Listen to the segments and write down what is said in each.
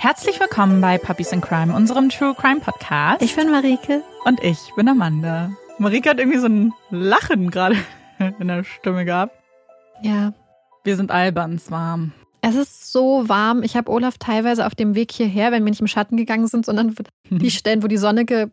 Herzlich willkommen bei Puppies in Crime, unserem True Crime Podcast. Ich bin Marike. Und ich bin Amanda. Marike hat irgendwie so ein Lachen gerade in der Stimme gehabt. Ja. Wir sind albans warm. Es ist so warm. Ich habe Olaf teilweise auf dem Weg hierher, wenn wir nicht im Schatten gegangen sind, sondern die Stellen, wo die Sonne ge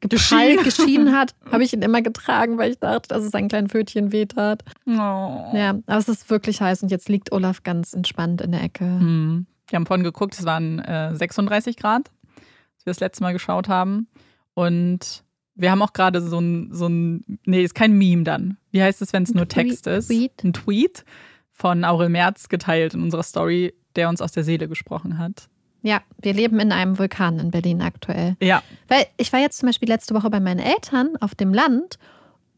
geprallt, geschienen hat, habe ich ihn immer getragen, weil ich dachte, dass es ein kleines Pfötchen wehtat. Oh. Ja, aber es ist wirklich heiß und jetzt liegt Olaf ganz entspannt in der Ecke. Hm. Wir haben vorhin geguckt, es waren äh, 36 Grad, als wir das letzte Mal geschaut haben. Und wir haben auch gerade so ein, so ein, nee, ist kein Meme dann. Wie heißt es, wenn es nur Text ist? Tweet. Ein Tweet von Aurel Merz geteilt in unserer Story, der uns aus der Seele gesprochen hat. Ja, wir leben in einem Vulkan in Berlin aktuell. Ja. Weil ich war jetzt zum Beispiel letzte Woche bei meinen Eltern auf dem Land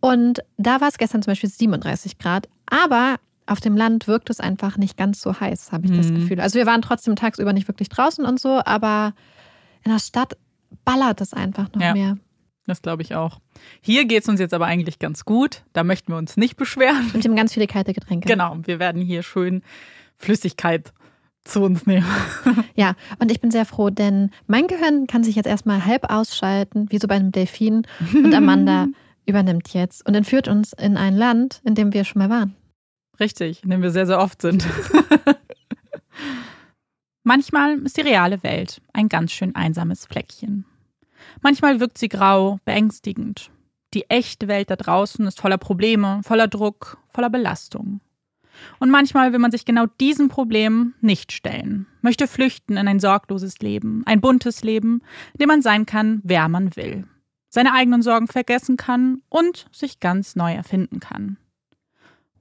und da war es gestern zum Beispiel 37 Grad, aber auf dem Land wirkt es einfach nicht ganz so heiß, habe ich mhm. das Gefühl. Also wir waren trotzdem tagsüber nicht wirklich draußen und so, aber in der Stadt ballert es einfach noch ja. mehr. Das glaube ich auch. Hier geht es uns jetzt aber eigentlich ganz gut. Da möchten wir uns nicht beschweren. Und wir haben ganz viele kalte Getränke. Genau, wir werden hier schön Flüssigkeit zu uns nehmen. Ja, und ich bin sehr froh, denn mein Gehirn kann sich jetzt erstmal halb ausschalten, wie so bei einem Delfin. Und Amanda übernimmt jetzt und entführt uns in ein Land, in dem wir schon mal waren. Richtig, in dem wir sehr, sehr oft sind. Manchmal ist die reale Welt ein ganz schön einsames Fleckchen. Manchmal wirkt sie grau, beängstigend. Die echte Welt da draußen ist voller Probleme, voller Druck, voller Belastung. Und manchmal will man sich genau diesem Problem nicht stellen, möchte flüchten in ein sorgloses Leben, ein buntes Leben, in dem man sein kann, wer man will, seine eigenen Sorgen vergessen kann und sich ganz neu erfinden kann.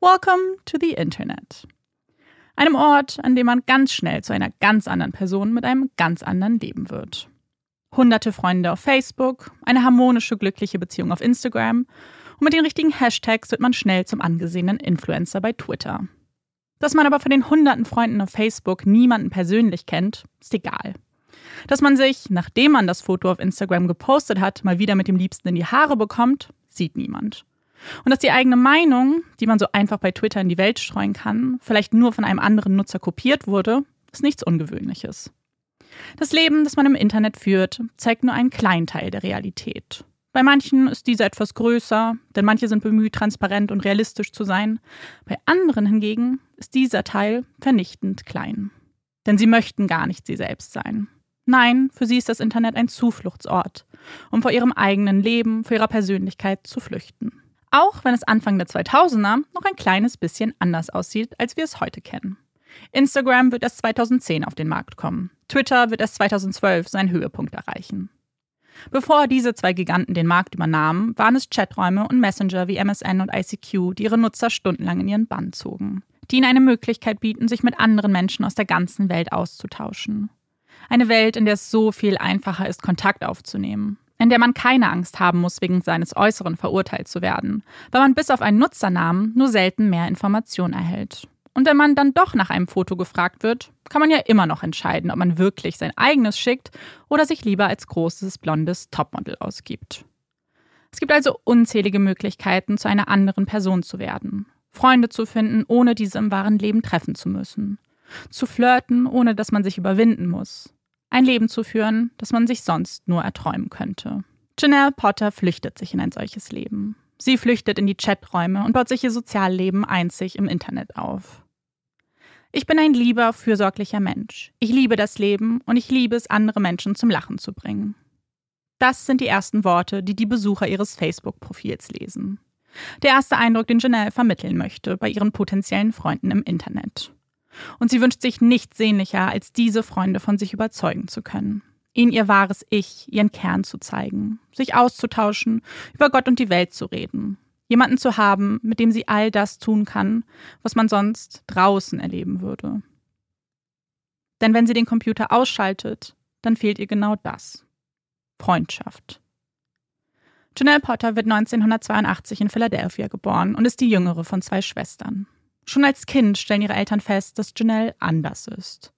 Welcome to the Internet. Einem Ort, an dem man ganz schnell zu einer ganz anderen Person mit einem ganz anderen Leben wird. Hunderte Freunde auf Facebook, eine harmonische, glückliche Beziehung auf Instagram und mit den richtigen Hashtags wird man schnell zum angesehenen Influencer bei Twitter. Dass man aber von den hunderten Freunden auf Facebook niemanden persönlich kennt, ist egal. Dass man sich, nachdem man das Foto auf Instagram gepostet hat, mal wieder mit dem Liebsten in die Haare bekommt, sieht niemand. Und dass die eigene Meinung, die man so einfach bei Twitter in die Welt streuen kann, vielleicht nur von einem anderen Nutzer kopiert wurde, ist nichts Ungewöhnliches. Das Leben, das man im Internet führt, zeigt nur einen kleinen Teil der Realität. Bei manchen ist diese etwas größer, denn manche sind bemüht, transparent und realistisch zu sein. Bei anderen hingegen ist dieser Teil vernichtend klein. Denn sie möchten gar nicht sie selbst sein. Nein, für sie ist das Internet ein Zufluchtsort, um vor ihrem eigenen Leben, vor ihrer Persönlichkeit zu flüchten. Auch wenn es Anfang der 2000er noch ein kleines bisschen anders aussieht, als wir es heute kennen. Instagram wird erst 2010 auf den Markt kommen. Twitter wird erst 2012 seinen Höhepunkt erreichen. Bevor diese zwei Giganten den Markt übernahmen, waren es Chaträume und Messenger wie MSN und ICQ, die ihre Nutzer stundenlang in ihren Bann zogen, die ihnen eine Möglichkeit bieten, sich mit anderen Menschen aus der ganzen Welt auszutauschen. Eine Welt, in der es so viel einfacher ist, Kontakt aufzunehmen, in der man keine Angst haben muss, wegen seines Äußeren verurteilt zu werden, weil man bis auf einen Nutzernamen nur selten mehr Informationen erhält. Und wenn man dann doch nach einem Foto gefragt wird, kann man ja immer noch entscheiden, ob man wirklich sein eigenes schickt oder sich lieber als großes blondes Topmodel ausgibt. Es gibt also unzählige Möglichkeiten, zu einer anderen Person zu werden. Freunde zu finden, ohne diese im wahren Leben treffen zu müssen. Zu flirten, ohne dass man sich überwinden muss. Ein Leben zu führen, das man sich sonst nur erträumen könnte. Janelle Potter flüchtet sich in ein solches Leben. Sie flüchtet in die Chaträume und baut sich ihr Sozialleben einzig im Internet auf. Ich bin ein lieber, fürsorglicher Mensch. Ich liebe das Leben und ich liebe es, andere Menschen zum Lachen zu bringen. Das sind die ersten Worte, die die Besucher ihres Facebook-Profils lesen. Der erste Eindruck, den Janelle vermitteln möchte bei ihren potenziellen Freunden im Internet. Und sie wünscht sich nichts sehnlicher, als diese Freunde von sich überzeugen zu können ihnen ihr wahres Ich, ihren Kern zu zeigen, sich auszutauschen, über Gott und die Welt zu reden, jemanden zu haben, mit dem sie all das tun kann, was man sonst draußen erleben würde. Denn wenn sie den Computer ausschaltet, dann fehlt ihr genau das. Freundschaft. Janelle Potter wird 1982 in Philadelphia geboren und ist die jüngere von zwei Schwestern. Schon als Kind stellen ihre Eltern fest, dass Janelle anders ist.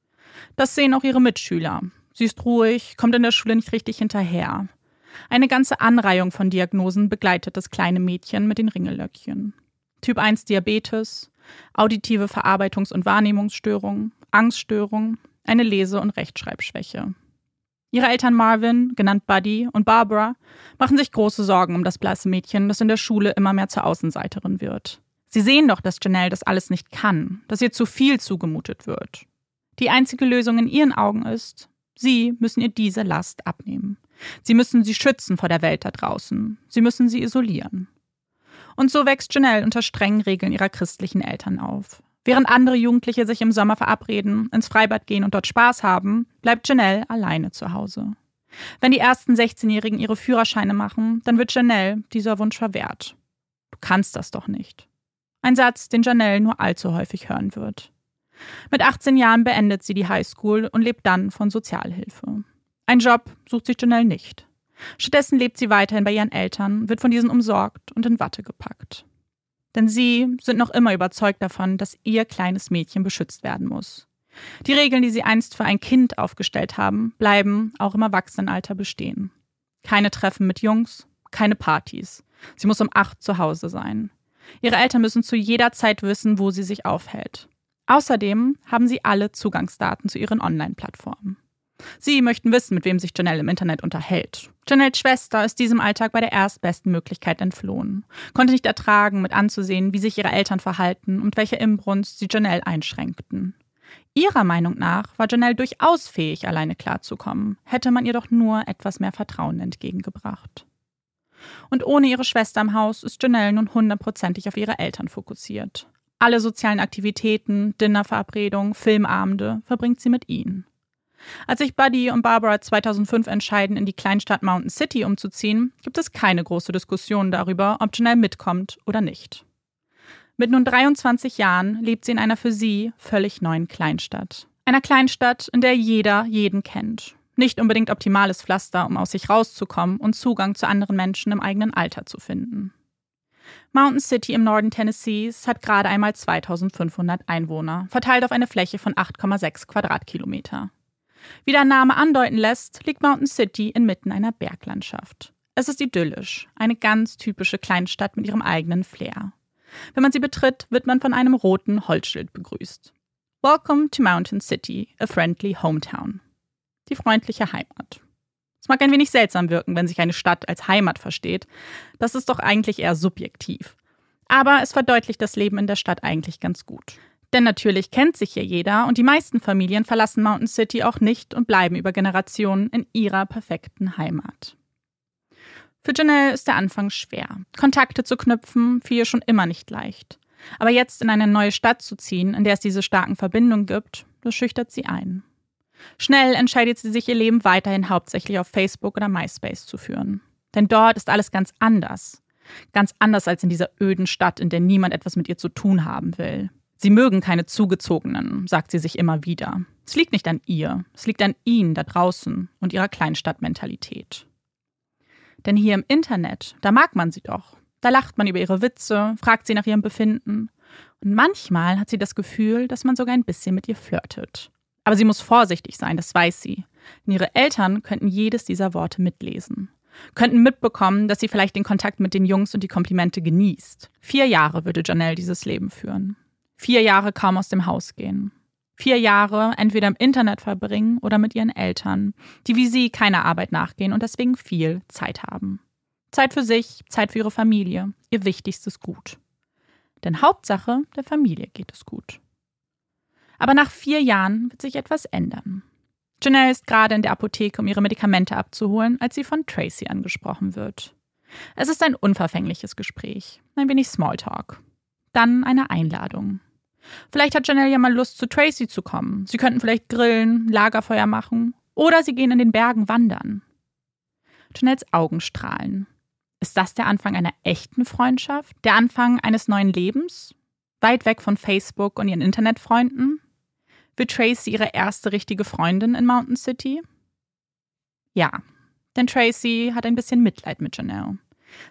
Das sehen auch ihre Mitschüler, Sie ist ruhig, kommt in der Schule nicht richtig hinterher. Eine ganze Anreihung von Diagnosen begleitet das kleine Mädchen mit den Ringellöckchen. Typ 1 Diabetes, auditive Verarbeitungs- und Wahrnehmungsstörung, Angststörung, eine Lese- und Rechtschreibschwäche. Ihre Eltern Marvin, genannt Buddy, und Barbara machen sich große Sorgen um das blasse Mädchen, das in der Schule immer mehr zur Außenseiterin wird. Sie sehen doch, dass Janelle das alles nicht kann, dass ihr zu viel zugemutet wird. Die einzige Lösung in ihren Augen ist, sie müssen ihr diese Last abnehmen. Sie müssen sie schützen vor der Welt da draußen. Sie müssen sie isolieren. Und so wächst Janelle unter strengen Regeln ihrer christlichen Eltern auf. Während andere Jugendliche sich im Sommer verabreden, ins Freibad gehen und dort Spaß haben, bleibt Janelle alleine zu Hause. Wenn die ersten 16-Jährigen ihre Führerscheine machen, dann wird Janelle dieser Wunsch verwehrt. Du kannst das doch nicht. Ein Satz, den Janelle nur allzu häufig hören wird. Mit 18 Jahren beendet sie die Highschool und lebt dann von Sozialhilfe. Ein Job sucht sich Janelle nicht. Stattdessen lebt sie weiterhin bei ihren Eltern, wird von diesen umsorgt und in Watte gepackt. Denn sie sind noch immer überzeugt davon, dass ihr kleines Mädchen beschützt werden muss. Die Regeln, die sie einst für ein Kind aufgestellt haben, bleiben auch im Erwachsenenalter bestehen. Keine Treffen mit Jungs, keine Partys. Sie muss um acht zu Hause sein. Ihre Eltern müssen zu jeder Zeit wissen, wo sie sich aufhält. Außerdem haben sie alle Zugangsdaten zu ihren Online-Plattformen. Sie möchten wissen, mit wem sich Janelle im Internet unterhält. Janelles Schwester ist diesem Alltag bei der erstbesten Möglichkeit entflohen, konnte nicht ertragen, mit anzusehen, wie sich ihre Eltern verhalten und welche Imbrunst sie Janelle einschränkten. Ihrer Meinung nach war Janelle durchaus fähig, alleine klarzukommen, hätte man ihr doch nur etwas mehr Vertrauen entgegengebracht. Und ohne ihre Schwester im Haus ist Janelle nun hundertprozentig auf ihre Eltern fokussiert. Alle sozialen Aktivitäten, Dinnerverabredungen, Filmabende verbringt sie mit ihnen. Als sich Buddy und Barbara 2005 entscheiden, in die Kleinstadt Mountain City umzuziehen, gibt es keine große Diskussion darüber, ob Janelle mitkommt oder nicht. Mit nun 23 Jahren lebt sie in einer für sie völlig neuen Kleinstadt. Einer Kleinstadt, in der jeder jeden kennt. Nicht unbedingt optimales Pflaster, um aus sich rauszukommen und Zugang zu anderen Menschen im eigenen Alter zu finden. Mountain City im Norden Tennessees hat gerade einmal 2500 Einwohner, verteilt auf eine Fläche von 8,6 Quadratkilometer. Wie der Name andeuten lässt, liegt Mountain City inmitten einer Berglandschaft. Es ist idyllisch, eine ganz typische Kleinstadt mit ihrem eigenen Flair. Wenn man sie betritt, wird man von einem roten Holzschild begrüßt. Welcome to Mountain City, a friendly hometown. Die freundliche Heimat. Es mag ein wenig seltsam wirken, wenn sich eine Stadt als Heimat versteht. Das ist doch eigentlich eher subjektiv. Aber es verdeutlicht das Leben in der Stadt eigentlich ganz gut. Denn natürlich kennt sich hier jeder und die meisten Familien verlassen Mountain City auch nicht und bleiben über Generationen in ihrer perfekten Heimat. Für Janelle ist der Anfang schwer. Kontakte zu knüpfen fiel ihr schon immer nicht leicht. Aber jetzt in eine neue Stadt zu ziehen, in der es diese starken Verbindungen gibt, das schüchtert sie ein. Schnell entscheidet sie sich, ihr Leben weiterhin hauptsächlich auf Facebook oder MySpace zu führen. Denn dort ist alles ganz anders. Ganz anders als in dieser öden Stadt, in der niemand etwas mit ihr zu tun haben will. Sie mögen keine Zugezogenen, sagt sie sich immer wieder. Es liegt nicht an ihr, es liegt an ihnen da draußen und ihrer Kleinstadtmentalität. Denn hier im Internet, da mag man sie doch. Da lacht man über ihre Witze, fragt sie nach ihrem Befinden. Und manchmal hat sie das Gefühl, dass man sogar ein bisschen mit ihr flirtet. Aber sie muss vorsichtig sein, das weiß sie. Denn ihre Eltern könnten jedes dieser Worte mitlesen. Könnten mitbekommen, dass sie vielleicht den Kontakt mit den Jungs und die Komplimente genießt. Vier Jahre würde Janelle dieses Leben führen. Vier Jahre kaum aus dem Haus gehen. Vier Jahre entweder im Internet verbringen oder mit ihren Eltern, die wie sie keiner Arbeit nachgehen und deswegen viel Zeit haben. Zeit für sich, Zeit für ihre Familie, ihr wichtigstes Gut. Denn Hauptsache, der Familie geht es gut. Aber nach vier Jahren wird sich etwas ändern. Janelle ist gerade in der Apotheke, um ihre Medikamente abzuholen, als sie von Tracy angesprochen wird. Es ist ein unverfängliches Gespräch, ein wenig Smalltalk. Dann eine Einladung. Vielleicht hat Janelle ja mal Lust, zu Tracy zu kommen. Sie könnten vielleicht grillen, Lagerfeuer machen oder sie gehen in den Bergen wandern. Janelles Augen strahlen. Ist das der Anfang einer echten Freundschaft? Der Anfang eines neuen Lebens? Weit weg von Facebook und ihren Internetfreunden? Wird Tracy ihre erste richtige Freundin in Mountain City? Ja, denn Tracy hat ein bisschen Mitleid mit Janelle.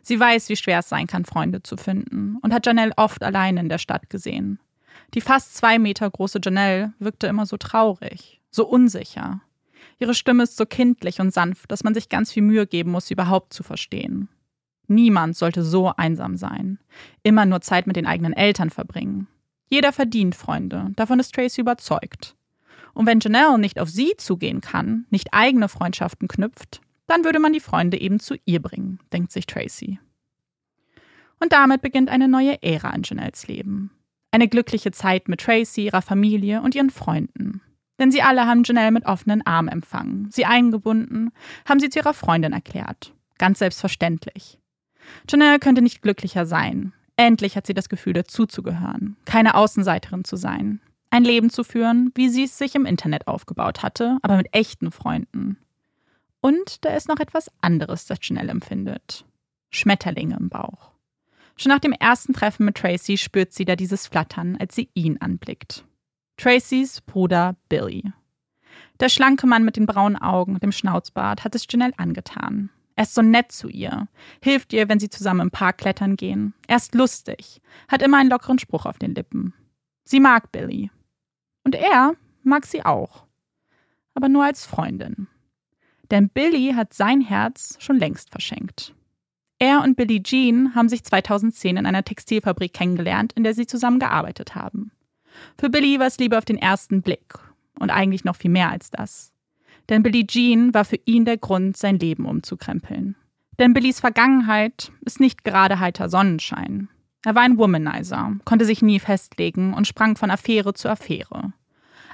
Sie weiß, wie schwer es sein kann, Freunde zu finden und hat Janelle oft allein in der Stadt gesehen. Die fast zwei Meter große Janelle wirkte immer so traurig, so unsicher. Ihre Stimme ist so kindlich und sanft, dass man sich ganz viel Mühe geben muss, sie überhaupt zu verstehen. Niemand sollte so einsam sein. Immer nur Zeit mit den eigenen Eltern verbringen. Jeder verdient Freunde, davon ist Tracy überzeugt. Und wenn Janelle nicht auf sie zugehen kann, nicht eigene Freundschaften knüpft, dann würde man die Freunde eben zu ihr bringen, denkt sich Tracy. Und damit beginnt eine neue Ära in Janelles Leben. Eine glückliche Zeit mit Tracy, ihrer Familie und ihren Freunden. Denn sie alle haben Janelle mit offenen Armen empfangen, sie eingebunden, haben sie zu ihrer Freundin erklärt. Ganz selbstverständlich. Janelle könnte nicht glücklicher sein. Endlich hat sie das Gefühl, dazuzugehören, keine Außenseiterin zu sein. Ein Leben zu führen, wie sie es sich im Internet aufgebaut hatte, aber mit echten Freunden. Und da ist noch etwas anderes, das Janelle empfindet. Schmetterlinge im Bauch. Schon nach dem ersten Treffen mit Tracy spürt sie da dieses Flattern, als sie ihn anblickt. Tracys Bruder Billy. Der schlanke Mann mit den braunen Augen und dem Schnauzbart hat es Janelle angetan. Er ist so nett zu ihr, hilft ihr, wenn sie zusammen im Park klettern gehen. Er ist lustig, hat immer einen lockeren Spruch auf den Lippen. Sie mag Billy. Und er mag sie auch. Aber nur als Freundin. Denn Billy hat sein Herz schon längst verschenkt. Er und Billie Jean haben sich 2010 in einer Textilfabrik kennengelernt, in der sie zusammen gearbeitet haben. Für Billy war es Liebe auf den ersten Blick und eigentlich noch viel mehr als das. Denn Billie Jean war für ihn der Grund, sein Leben umzukrempeln. Denn Billys Vergangenheit ist nicht gerade heiter Sonnenschein. Er war ein Womanizer, konnte sich nie festlegen und sprang von Affäre zu Affäre.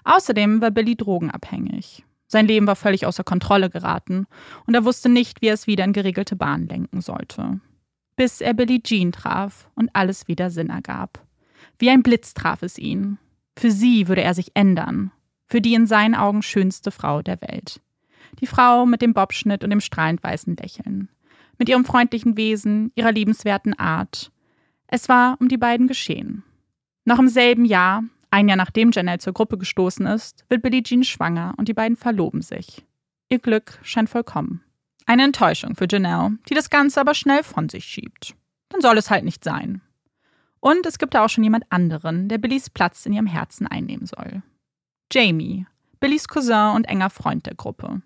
Außerdem war Billy drogenabhängig. Sein Leben war völlig außer Kontrolle geraten und er wusste nicht, wie er es wieder in geregelte Bahn lenken sollte. Bis er Billie Jean traf und alles wieder Sinn ergab. Wie ein Blitz traf es ihn. Für sie würde er sich ändern. Für die in seinen Augen schönste Frau der Welt. Die Frau mit dem Bobschnitt und dem strahlend weißen Lächeln. Mit ihrem freundlichen Wesen, ihrer liebenswerten Art. Es war um die beiden geschehen. Noch im selben Jahr, ein Jahr nachdem Janelle zur Gruppe gestoßen ist, wird Billie Jean schwanger und die beiden verloben sich. Ihr Glück scheint vollkommen. Eine Enttäuschung für Janelle, die das Ganze aber schnell von sich schiebt. Dann soll es halt nicht sein. Und es gibt da auch schon jemand anderen, der Billys Platz in ihrem Herzen einnehmen soll. Jamie, Billys Cousin und enger Freund der Gruppe.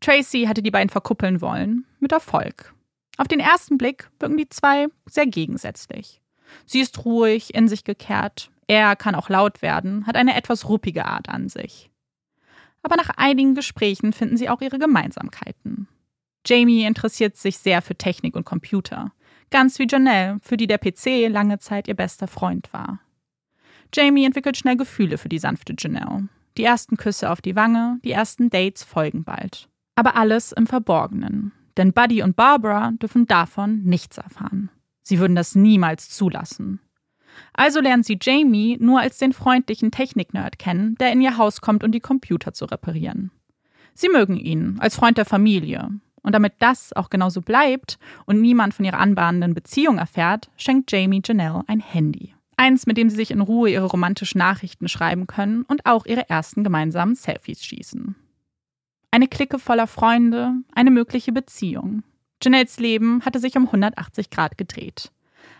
Tracy hatte die beiden verkuppeln wollen, mit Erfolg. Auf den ersten Blick wirken die zwei sehr gegensätzlich. Sie ist ruhig, in sich gekehrt, er kann auch laut werden, hat eine etwas ruppige Art an sich. Aber nach einigen Gesprächen finden sie auch ihre Gemeinsamkeiten. Jamie interessiert sich sehr für Technik und Computer, ganz wie Janelle, für die der PC lange Zeit ihr bester Freund war. Jamie entwickelt schnell Gefühle für die sanfte Janelle. Die ersten Küsse auf die Wange, die ersten Dates folgen bald. Aber alles im Verborgenen. Denn Buddy und Barbara dürfen davon nichts erfahren. Sie würden das niemals zulassen. Also lernen sie Jamie nur als den freundlichen Technik-Nerd kennen, der in ihr Haus kommt, um die Computer zu reparieren. Sie mögen ihn als Freund der Familie. Und damit das auch genauso bleibt und niemand von ihrer anbahnenden Beziehung erfährt, schenkt Jamie Janelle ein Handy. Eins, mit dem sie sich in Ruhe ihre romantischen Nachrichten schreiben können und auch ihre ersten gemeinsamen Selfies schießen. Eine Clique voller Freunde, eine mögliche Beziehung. Janelles Leben hatte sich um 180 Grad gedreht.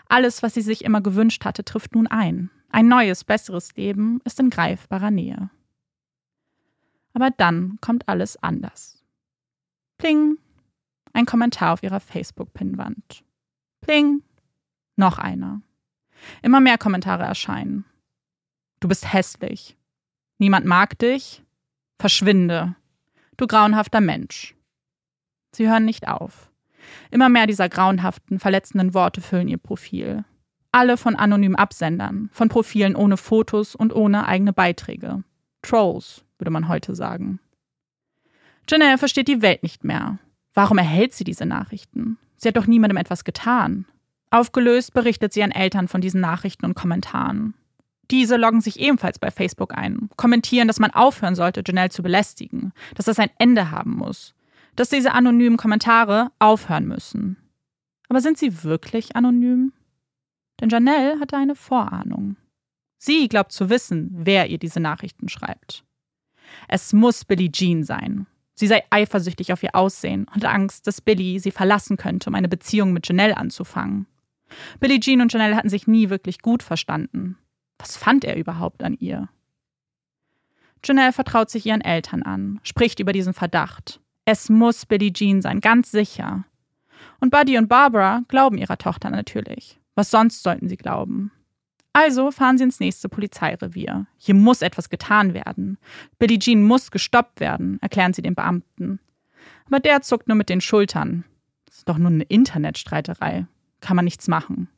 Alles, was sie sich immer gewünscht hatte, trifft nun ein. Ein neues, besseres Leben ist in greifbarer Nähe. Aber dann kommt alles anders. Pling, ein Kommentar auf ihrer Facebook-Pinnwand. Pling, noch einer. Immer mehr Kommentare erscheinen. Du bist hässlich. Niemand mag dich. Verschwinde. Du grauenhafter Mensch. Sie hören nicht auf. Immer mehr dieser grauenhaften, verletzenden Worte füllen ihr Profil. Alle von anonymen Absendern, von Profilen ohne Fotos und ohne eigene Beiträge. Trolls, würde man heute sagen. Janelle versteht die Welt nicht mehr. Warum erhält sie diese Nachrichten? Sie hat doch niemandem etwas getan. Aufgelöst berichtet sie an Eltern von diesen Nachrichten und Kommentaren. Diese loggen sich ebenfalls bei Facebook ein, kommentieren, dass man aufhören sollte, Janelle zu belästigen, dass das ein Ende haben muss, dass diese anonymen Kommentare aufhören müssen. Aber sind sie wirklich anonym? Denn Janelle hatte eine Vorahnung. Sie glaubt zu wissen, wer ihr diese Nachrichten schreibt. Es muss Billie Jean sein. Sie sei eifersüchtig auf ihr Aussehen und Angst, dass Billy sie verlassen könnte, um eine Beziehung mit Janelle anzufangen. Billie Jean und Janelle hatten sich nie wirklich gut verstanden. Was fand er überhaupt an ihr? Janelle vertraut sich ihren Eltern an, spricht über diesen Verdacht. Es muss Billie Jean sein, ganz sicher. Und Buddy und Barbara glauben ihrer Tochter natürlich. Was sonst sollten sie glauben? Also fahren sie ins nächste Polizeirevier. Hier muss etwas getan werden. Billie Jean muss gestoppt werden, erklären sie dem Beamten. Aber der zuckt nur mit den Schultern. Das ist doch nur eine Internetstreiterei. Kann man nichts machen.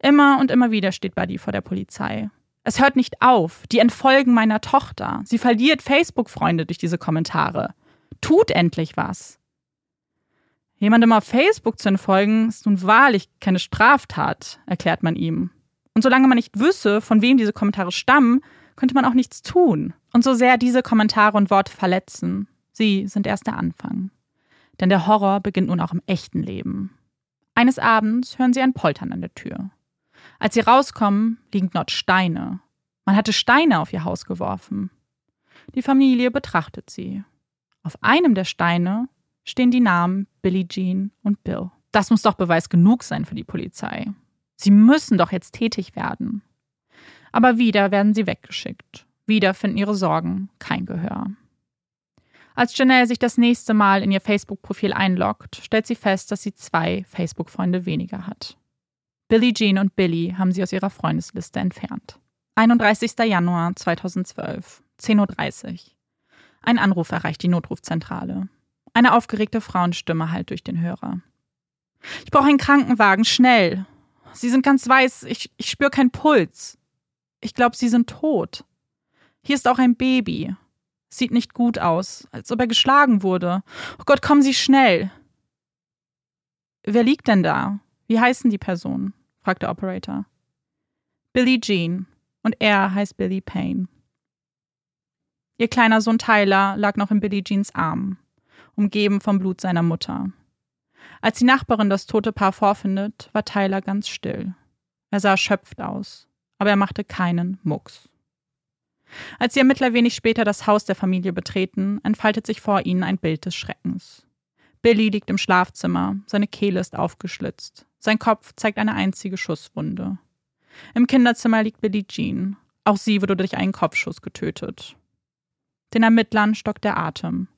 Immer und immer wieder steht Buddy vor der Polizei. Es hört nicht auf. Die entfolgen meiner Tochter. Sie verliert Facebook-Freunde durch diese Kommentare. Tut endlich was. Jemandem auf Facebook zu entfolgen, ist nun wahrlich keine Straftat, erklärt man ihm. Und solange man nicht wüsste, von wem diese Kommentare stammen, könnte man auch nichts tun. Und so sehr diese Kommentare und Worte verletzen, sie sind erst der Anfang. Denn der Horror beginnt nun auch im echten Leben. Eines Abends hören sie ein Poltern an der Tür. Als sie rauskommen, liegen dort Steine. Man hatte Steine auf ihr Haus geworfen. Die Familie betrachtet sie. Auf einem der Steine stehen die Namen Billie Jean und Bill. Das muss doch Beweis genug sein für die Polizei. Sie müssen doch jetzt tätig werden. Aber wieder werden sie weggeschickt. Wieder finden ihre Sorgen kein Gehör. Als Janelle sich das nächste Mal in ihr Facebook-Profil einloggt, stellt sie fest, dass sie zwei Facebook-Freunde weniger hat. Billie Jean und Billy haben sie aus ihrer Freundesliste entfernt. 31. Januar 2012, 10.30 Uhr. Ein Anruf erreicht die Notrufzentrale. Eine aufgeregte Frauenstimme hallt durch den Hörer. Ich brauche einen Krankenwagen, schnell. Sie sind ganz weiß. Ich, ich spüre keinen Puls. Ich glaube, Sie sind tot. Hier ist auch ein Baby. Sieht nicht gut aus, als ob er geschlagen wurde. Oh Gott, kommen Sie schnell. Wer liegt denn da? Wie heißen die Personen? fragt der Operator. Billie Jean. Und er heißt Billy Payne. Ihr kleiner Sohn Tyler lag noch in Billie Jeans Arm, umgeben vom Blut seiner Mutter. Als die Nachbarin das tote Paar vorfindet, war Tyler ganz still. Er sah erschöpft aus, aber er machte keinen Mucks. Als die Ermittler wenig später das Haus der Familie betreten, entfaltet sich vor ihnen ein Bild des Schreckens. Billy liegt im Schlafzimmer, seine Kehle ist aufgeschlitzt, sein Kopf zeigt eine einzige Schusswunde. Im Kinderzimmer liegt Billie Jean, auch sie wurde durch einen Kopfschuss getötet. Den Ermittlern stockt der Atem.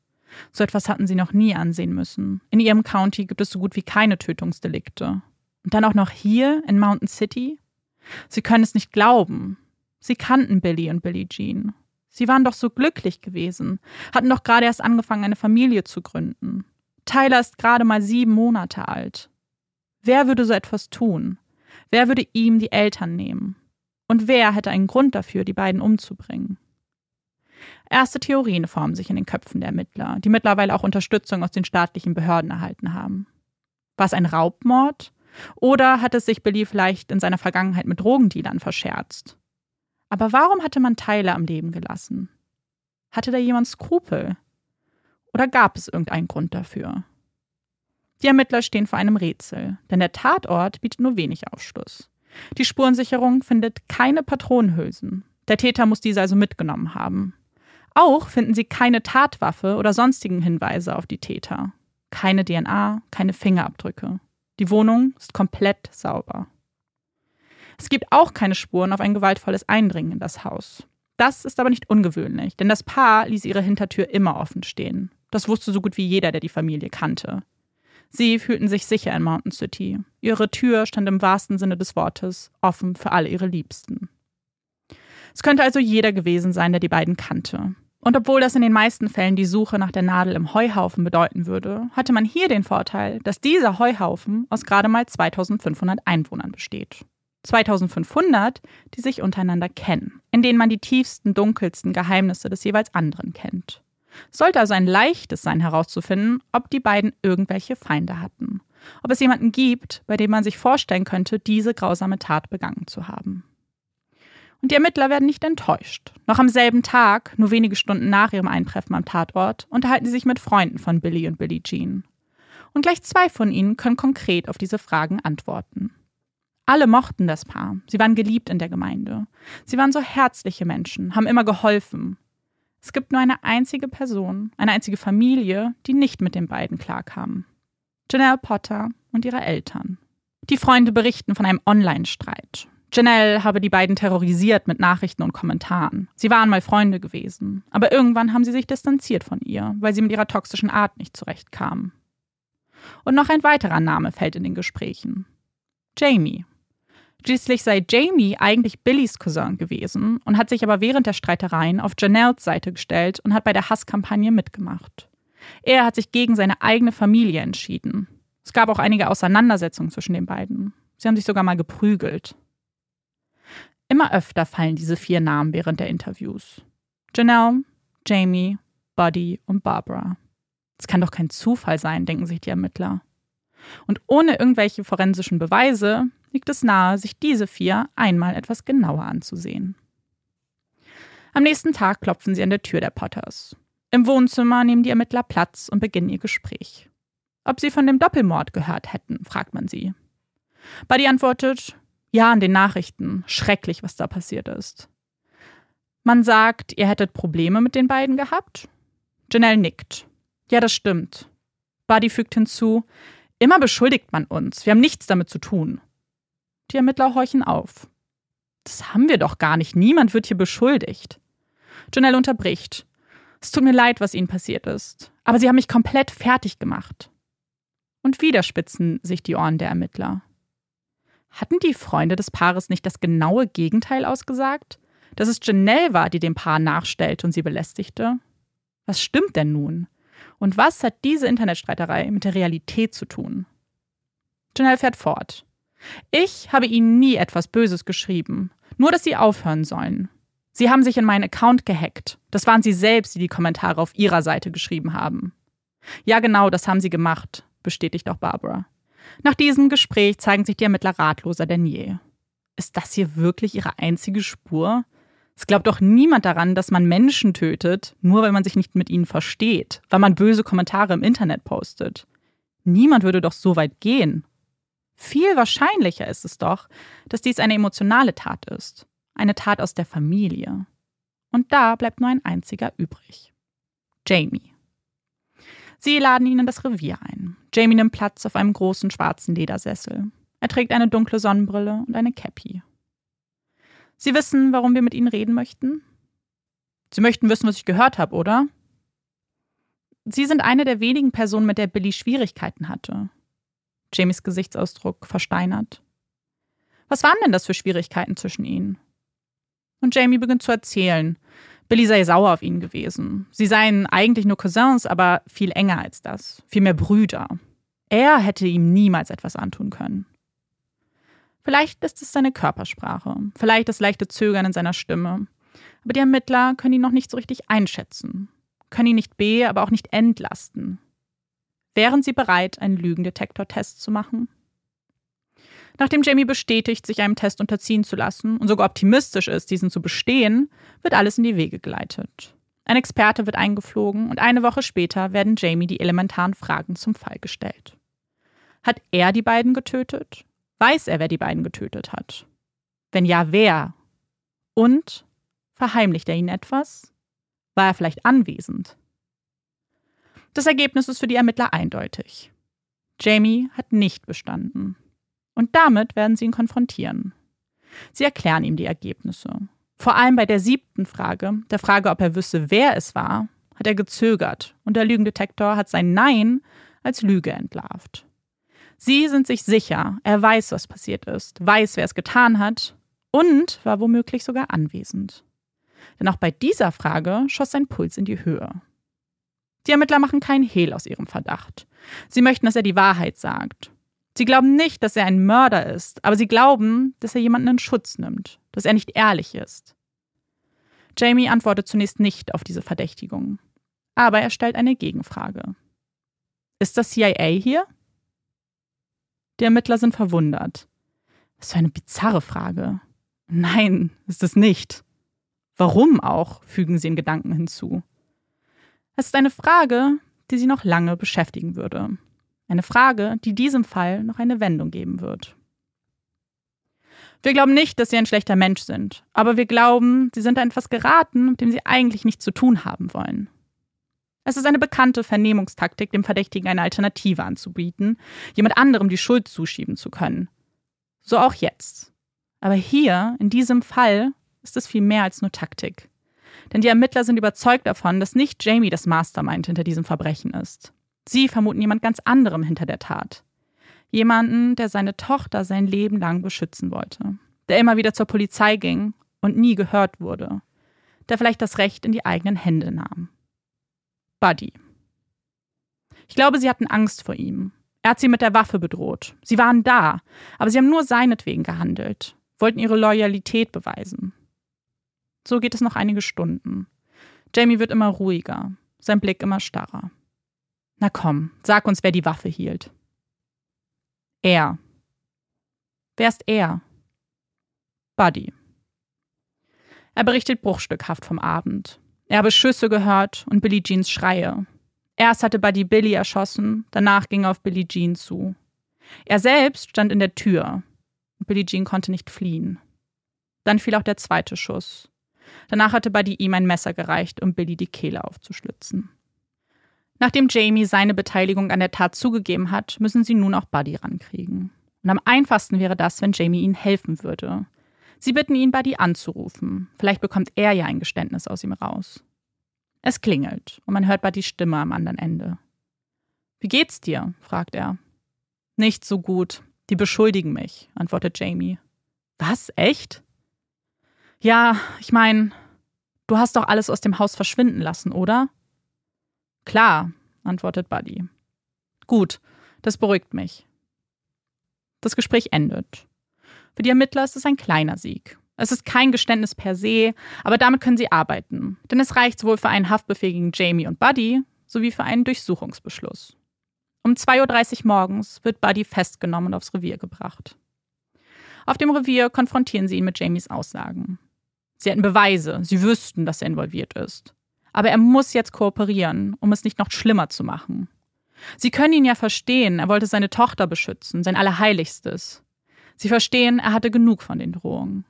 So etwas hatten sie noch nie ansehen müssen. In ihrem County gibt es so gut wie keine Tötungsdelikte. Und dann auch noch hier in Mountain City? Sie können es nicht glauben. Sie kannten Billy und Billie Jean. Sie waren doch so glücklich gewesen, hatten doch gerade erst angefangen, eine Familie zu gründen. Tyler ist gerade mal sieben Monate alt. Wer würde so etwas tun? Wer würde ihm die Eltern nehmen? Und wer hätte einen Grund dafür, die beiden umzubringen? Erste Theorien formen sich in den Köpfen der Ermittler, die mittlerweile auch Unterstützung aus den staatlichen Behörden erhalten haben. War es ein Raubmord? Oder hat es sich Billy vielleicht in seiner Vergangenheit mit Drogendealern verscherzt? Aber warum hatte man Tyler am Leben gelassen? Hatte da jemand Skrupel? Oder gab es irgendeinen Grund dafür? Die Ermittler stehen vor einem Rätsel, denn der Tatort bietet nur wenig Aufschluss. Die Spurensicherung findet keine Patronenhülsen. Der Täter muss diese also mitgenommen haben. Auch finden sie keine Tatwaffe oder sonstigen Hinweise auf die Täter. Keine DNA, keine Fingerabdrücke. Die Wohnung ist komplett sauber. Es gibt auch keine Spuren auf ein gewaltvolles Eindringen in das Haus. Das ist aber nicht ungewöhnlich, denn das Paar ließ ihre Hintertür immer offen stehen. Das wusste so gut wie jeder, der die Familie kannte. Sie fühlten sich sicher in Mountain City. Ihre Tür stand im wahrsten Sinne des Wortes offen für alle ihre Liebsten. Es könnte also jeder gewesen sein, der die beiden kannte. Und obwohl das in den meisten Fällen die Suche nach der Nadel im Heuhaufen bedeuten würde, hatte man hier den Vorteil, dass dieser Heuhaufen aus gerade mal 2500 Einwohnern besteht. 2500, die sich untereinander kennen, in denen man die tiefsten, dunkelsten Geheimnisse des jeweils anderen kennt. Sollte also ein leichtes sein herauszufinden, ob die beiden irgendwelche Feinde hatten. Ob es jemanden gibt, bei dem man sich vorstellen könnte, diese grausame Tat begangen zu haben. Und die Ermittler werden nicht enttäuscht. Noch am selben Tag, nur wenige Stunden nach ihrem Eintreffen am Tatort, unterhalten sie sich mit Freunden von Billy und Billie Jean. Und gleich zwei von ihnen können konkret auf diese Fragen antworten. Alle mochten das Paar. Sie waren geliebt in der Gemeinde. Sie waren so herzliche Menschen, haben immer geholfen. Es gibt nur eine einzige Person, eine einzige Familie, die nicht mit den beiden klarkam. Janelle Potter und ihre Eltern. Die Freunde berichten von einem Online-Streit. Janelle habe die beiden terrorisiert mit Nachrichten und Kommentaren. Sie waren mal Freunde gewesen, aber irgendwann haben sie sich distanziert von ihr, weil sie mit ihrer toxischen Art nicht zurechtkamen. Und noch ein weiterer Name fällt in den Gesprächen. Jamie. Schließlich sei Jamie eigentlich Billys Cousin gewesen und hat sich aber während der Streitereien auf Janelles Seite gestellt und hat bei der Hasskampagne mitgemacht. Er hat sich gegen seine eigene Familie entschieden. Es gab auch einige Auseinandersetzungen zwischen den beiden. Sie haben sich sogar mal geprügelt. Immer öfter fallen diese vier Namen während der Interviews. Janelle, Jamie, Buddy und Barbara. Das kann doch kein Zufall sein, denken sich die Ermittler. Und ohne irgendwelche forensischen Beweise liegt es nahe, sich diese vier einmal etwas genauer anzusehen. Am nächsten Tag klopfen sie an der Tür der Potters. Im Wohnzimmer nehmen die Ermittler Platz und beginnen ihr Gespräch. Ob sie von dem Doppelmord gehört hätten, fragt man sie. Buddy antwortet, ja, an den Nachrichten. Schrecklich, was da passiert ist. Man sagt, ihr hättet Probleme mit den beiden gehabt? Janelle nickt. Ja, das stimmt. Buddy fügt hinzu, immer beschuldigt man uns. Wir haben nichts damit zu tun. Die Ermittler horchen auf. Das haben wir doch gar nicht. Niemand wird hier beschuldigt. Janelle unterbricht. Es tut mir leid, was Ihnen passiert ist. Aber Sie haben mich komplett fertig gemacht. Und wieder spitzen sich die Ohren der Ermittler. Hatten die Freunde des Paares nicht das genaue Gegenteil ausgesagt? Dass es Janelle war, die dem Paar nachstellte und sie belästigte? Was stimmt denn nun? Und was hat diese Internetstreiterei mit der Realität zu tun? Janelle fährt fort. Ich habe ihnen nie etwas Böses geschrieben, nur dass sie aufhören sollen. Sie haben sich in meinen Account gehackt. Das waren sie selbst, die die Kommentare auf ihrer Seite geschrieben haben. Ja, genau, das haben sie gemacht, bestätigt auch Barbara. Nach diesem Gespräch zeigen sich die Ermittler ratloser denn je. Ist das hier wirklich ihre einzige Spur? Es glaubt doch niemand daran, dass man Menschen tötet, nur weil man sich nicht mit ihnen versteht, weil man böse Kommentare im Internet postet. Niemand würde doch so weit gehen. Viel wahrscheinlicher ist es doch, dass dies eine emotionale Tat ist, eine Tat aus der Familie. Und da bleibt nur ein einziger übrig. Jamie. Sie laden ihn in das Revier ein. Jamie nimmt Platz auf einem großen schwarzen Ledersessel. Er trägt eine dunkle Sonnenbrille und eine Cappy. Sie wissen, warum wir mit Ihnen reden möchten? Sie möchten wissen, was ich gehört habe, oder? Sie sind eine der wenigen Personen, mit der Billy Schwierigkeiten hatte. Jamies Gesichtsausdruck versteinert. Was waren denn das für Schwierigkeiten zwischen ihnen? Und Jamie beginnt zu erzählen. Billy sei sauer auf ihn gewesen. Sie seien eigentlich nur Cousins, aber viel enger als das. Viel mehr Brüder. Er hätte ihm niemals etwas antun können. Vielleicht ist es seine Körpersprache, vielleicht das leichte Zögern in seiner Stimme. Aber die Ermittler können ihn noch nicht so richtig einschätzen, können ihn nicht be-, aber auch nicht entlasten. Wären sie bereit, einen Lügendetektor-Test zu machen? Nachdem Jamie bestätigt, sich einem Test unterziehen zu lassen und sogar optimistisch ist, diesen zu bestehen, wird alles in die Wege geleitet. Ein Experte wird eingeflogen und eine Woche später werden Jamie die elementaren Fragen zum Fall gestellt. Hat er die beiden getötet? Weiß er, wer die beiden getötet hat? Wenn ja, wer? Und verheimlicht er ihnen etwas? War er vielleicht anwesend? Das Ergebnis ist für die Ermittler eindeutig. Jamie hat nicht bestanden. Und damit werden sie ihn konfrontieren. Sie erklären ihm die Ergebnisse. Vor allem bei der siebten Frage, der Frage, ob er wüsste, wer es war, hat er gezögert und der Lügendetektor hat sein Nein als Lüge entlarvt. Sie sind sich sicher, er weiß, was passiert ist, weiß, wer es getan hat und war womöglich sogar anwesend. Denn auch bei dieser Frage schoss sein Puls in die Höhe. Die Ermittler machen keinen Hehl aus ihrem Verdacht. Sie möchten, dass er die Wahrheit sagt. Sie glauben nicht, dass er ein Mörder ist, aber sie glauben, dass er jemanden in Schutz nimmt, dass er nicht ehrlich ist. Jamie antwortet zunächst nicht auf diese Verdächtigung. Aber er stellt eine Gegenfrage. Ist das CIA hier? Die Ermittler sind verwundert. Was für eine bizarre Frage. Nein, ist es nicht. Warum auch, fügen sie in Gedanken hinzu. Es ist eine Frage, die sie noch lange beschäftigen würde. Eine Frage, die diesem Fall noch eine Wendung geben wird. Wir glauben nicht, dass sie ein schlechter Mensch sind, aber wir glauben, sie sind an etwas geraten, mit dem sie eigentlich nichts zu tun haben wollen. Es ist eine bekannte Vernehmungstaktik, dem Verdächtigen eine Alternative anzubieten, jemand anderem die Schuld zuschieben zu können. So auch jetzt. Aber hier, in diesem Fall, ist es viel mehr als nur Taktik. Denn die Ermittler sind überzeugt davon, dass nicht Jamie das Mastermind hinter diesem Verbrechen ist. Sie vermuten jemand ganz anderem hinter der Tat. Jemanden, der seine Tochter sein Leben lang beschützen wollte, der immer wieder zur Polizei ging und nie gehört wurde, der vielleicht das Recht in die eigenen Hände nahm. Buddy. Ich glaube, sie hatten Angst vor ihm. Er hat sie mit der Waffe bedroht. Sie waren da, aber sie haben nur seinetwegen gehandelt, wollten ihre Loyalität beweisen. So geht es noch einige Stunden. Jamie wird immer ruhiger, sein Blick immer starrer. Na komm, sag uns, wer die Waffe hielt. Er. Wer ist er? Buddy. Er berichtet bruchstückhaft vom Abend. Er habe Schüsse gehört und Billie Jeans Schreie. Erst hatte Buddy Billy erschossen, danach ging er auf Billie Jean zu. Er selbst stand in der Tür. Billie Jean konnte nicht fliehen. Dann fiel auch der zweite Schuss. Danach hatte Buddy ihm ein Messer gereicht, um Billy die Kehle aufzuschlitzen. Nachdem Jamie seine Beteiligung an der Tat zugegeben hat, müssen sie nun auch Buddy rankriegen. Und am einfachsten wäre das, wenn Jamie ihnen helfen würde. Sie bitten ihn, Buddy anzurufen. Vielleicht bekommt er ja ein Geständnis aus ihm raus. Es klingelt und man hört Buddys Stimme am anderen Ende. Wie geht's dir? fragt er. Nicht so gut. Die beschuldigen mich, antwortet Jamie. Was? Echt? Ja, ich meine, du hast doch alles aus dem Haus verschwinden lassen, oder? Klar, antwortet Buddy. Gut, das beruhigt mich. Das Gespräch endet. Für die Ermittler ist es ein kleiner Sieg. Es ist kein Geständnis per se, aber damit können sie arbeiten. Denn es reicht sowohl für einen Haftbefehl gegen Jamie und Buddy sowie für einen Durchsuchungsbeschluss. Um 2.30 Uhr morgens wird Buddy festgenommen und aufs Revier gebracht. Auf dem Revier konfrontieren sie ihn mit Jamies Aussagen. Sie hätten Beweise, sie wüssten, dass er involviert ist. Aber er muss jetzt kooperieren, um es nicht noch schlimmer zu machen. Sie können ihn ja verstehen, er wollte seine Tochter beschützen, sein Allerheiligstes. Sie verstehen, er hatte genug von den Drohungen.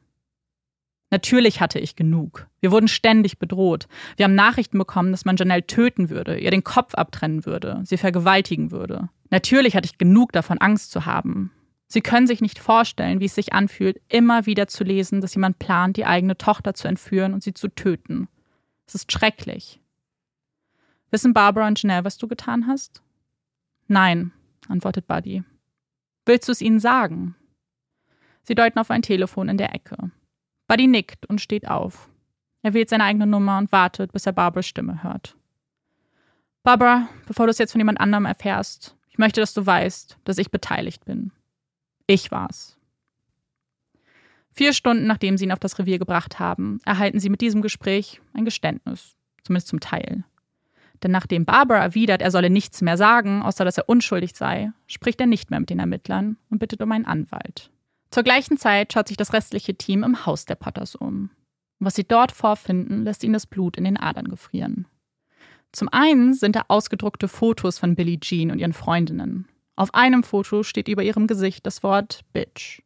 Natürlich hatte ich genug. Wir wurden ständig bedroht. Wir haben Nachrichten bekommen, dass man Janelle töten würde, ihr den Kopf abtrennen würde, sie vergewaltigen würde. Natürlich hatte ich genug davon, Angst zu haben. Sie können sich nicht vorstellen, wie es sich anfühlt, immer wieder zu lesen, dass jemand plant, die eigene Tochter zu entführen und sie zu töten. Es ist schrecklich. Wissen Barbara und Janelle, was du getan hast? Nein, antwortet Buddy. Willst du es ihnen sagen? Sie deuten auf ein Telefon in der Ecke. Buddy nickt und steht auf. Er wählt seine eigene Nummer und wartet, bis er Barbaras Stimme hört. Barbara, bevor du es jetzt von jemand anderem erfährst, ich möchte, dass du weißt, dass ich beteiligt bin. Ich war's. Vier Stunden nachdem sie ihn auf das Revier gebracht haben, erhalten sie mit diesem Gespräch ein Geständnis, zumindest zum Teil. Denn nachdem Barbara erwidert, er solle nichts mehr sagen, außer dass er unschuldig sei, spricht er nicht mehr mit den Ermittlern und bittet um einen Anwalt. Zur gleichen Zeit schaut sich das restliche Team im Haus der Potters um. Was sie dort vorfinden, lässt ihnen das Blut in den Adern gefrieren. Zum einen sind da ausgedruckte Fotos von Billie Jean und ihren Freundinnen. Auf einem Foto steht über ihrem Gesicht das Wort Bitch.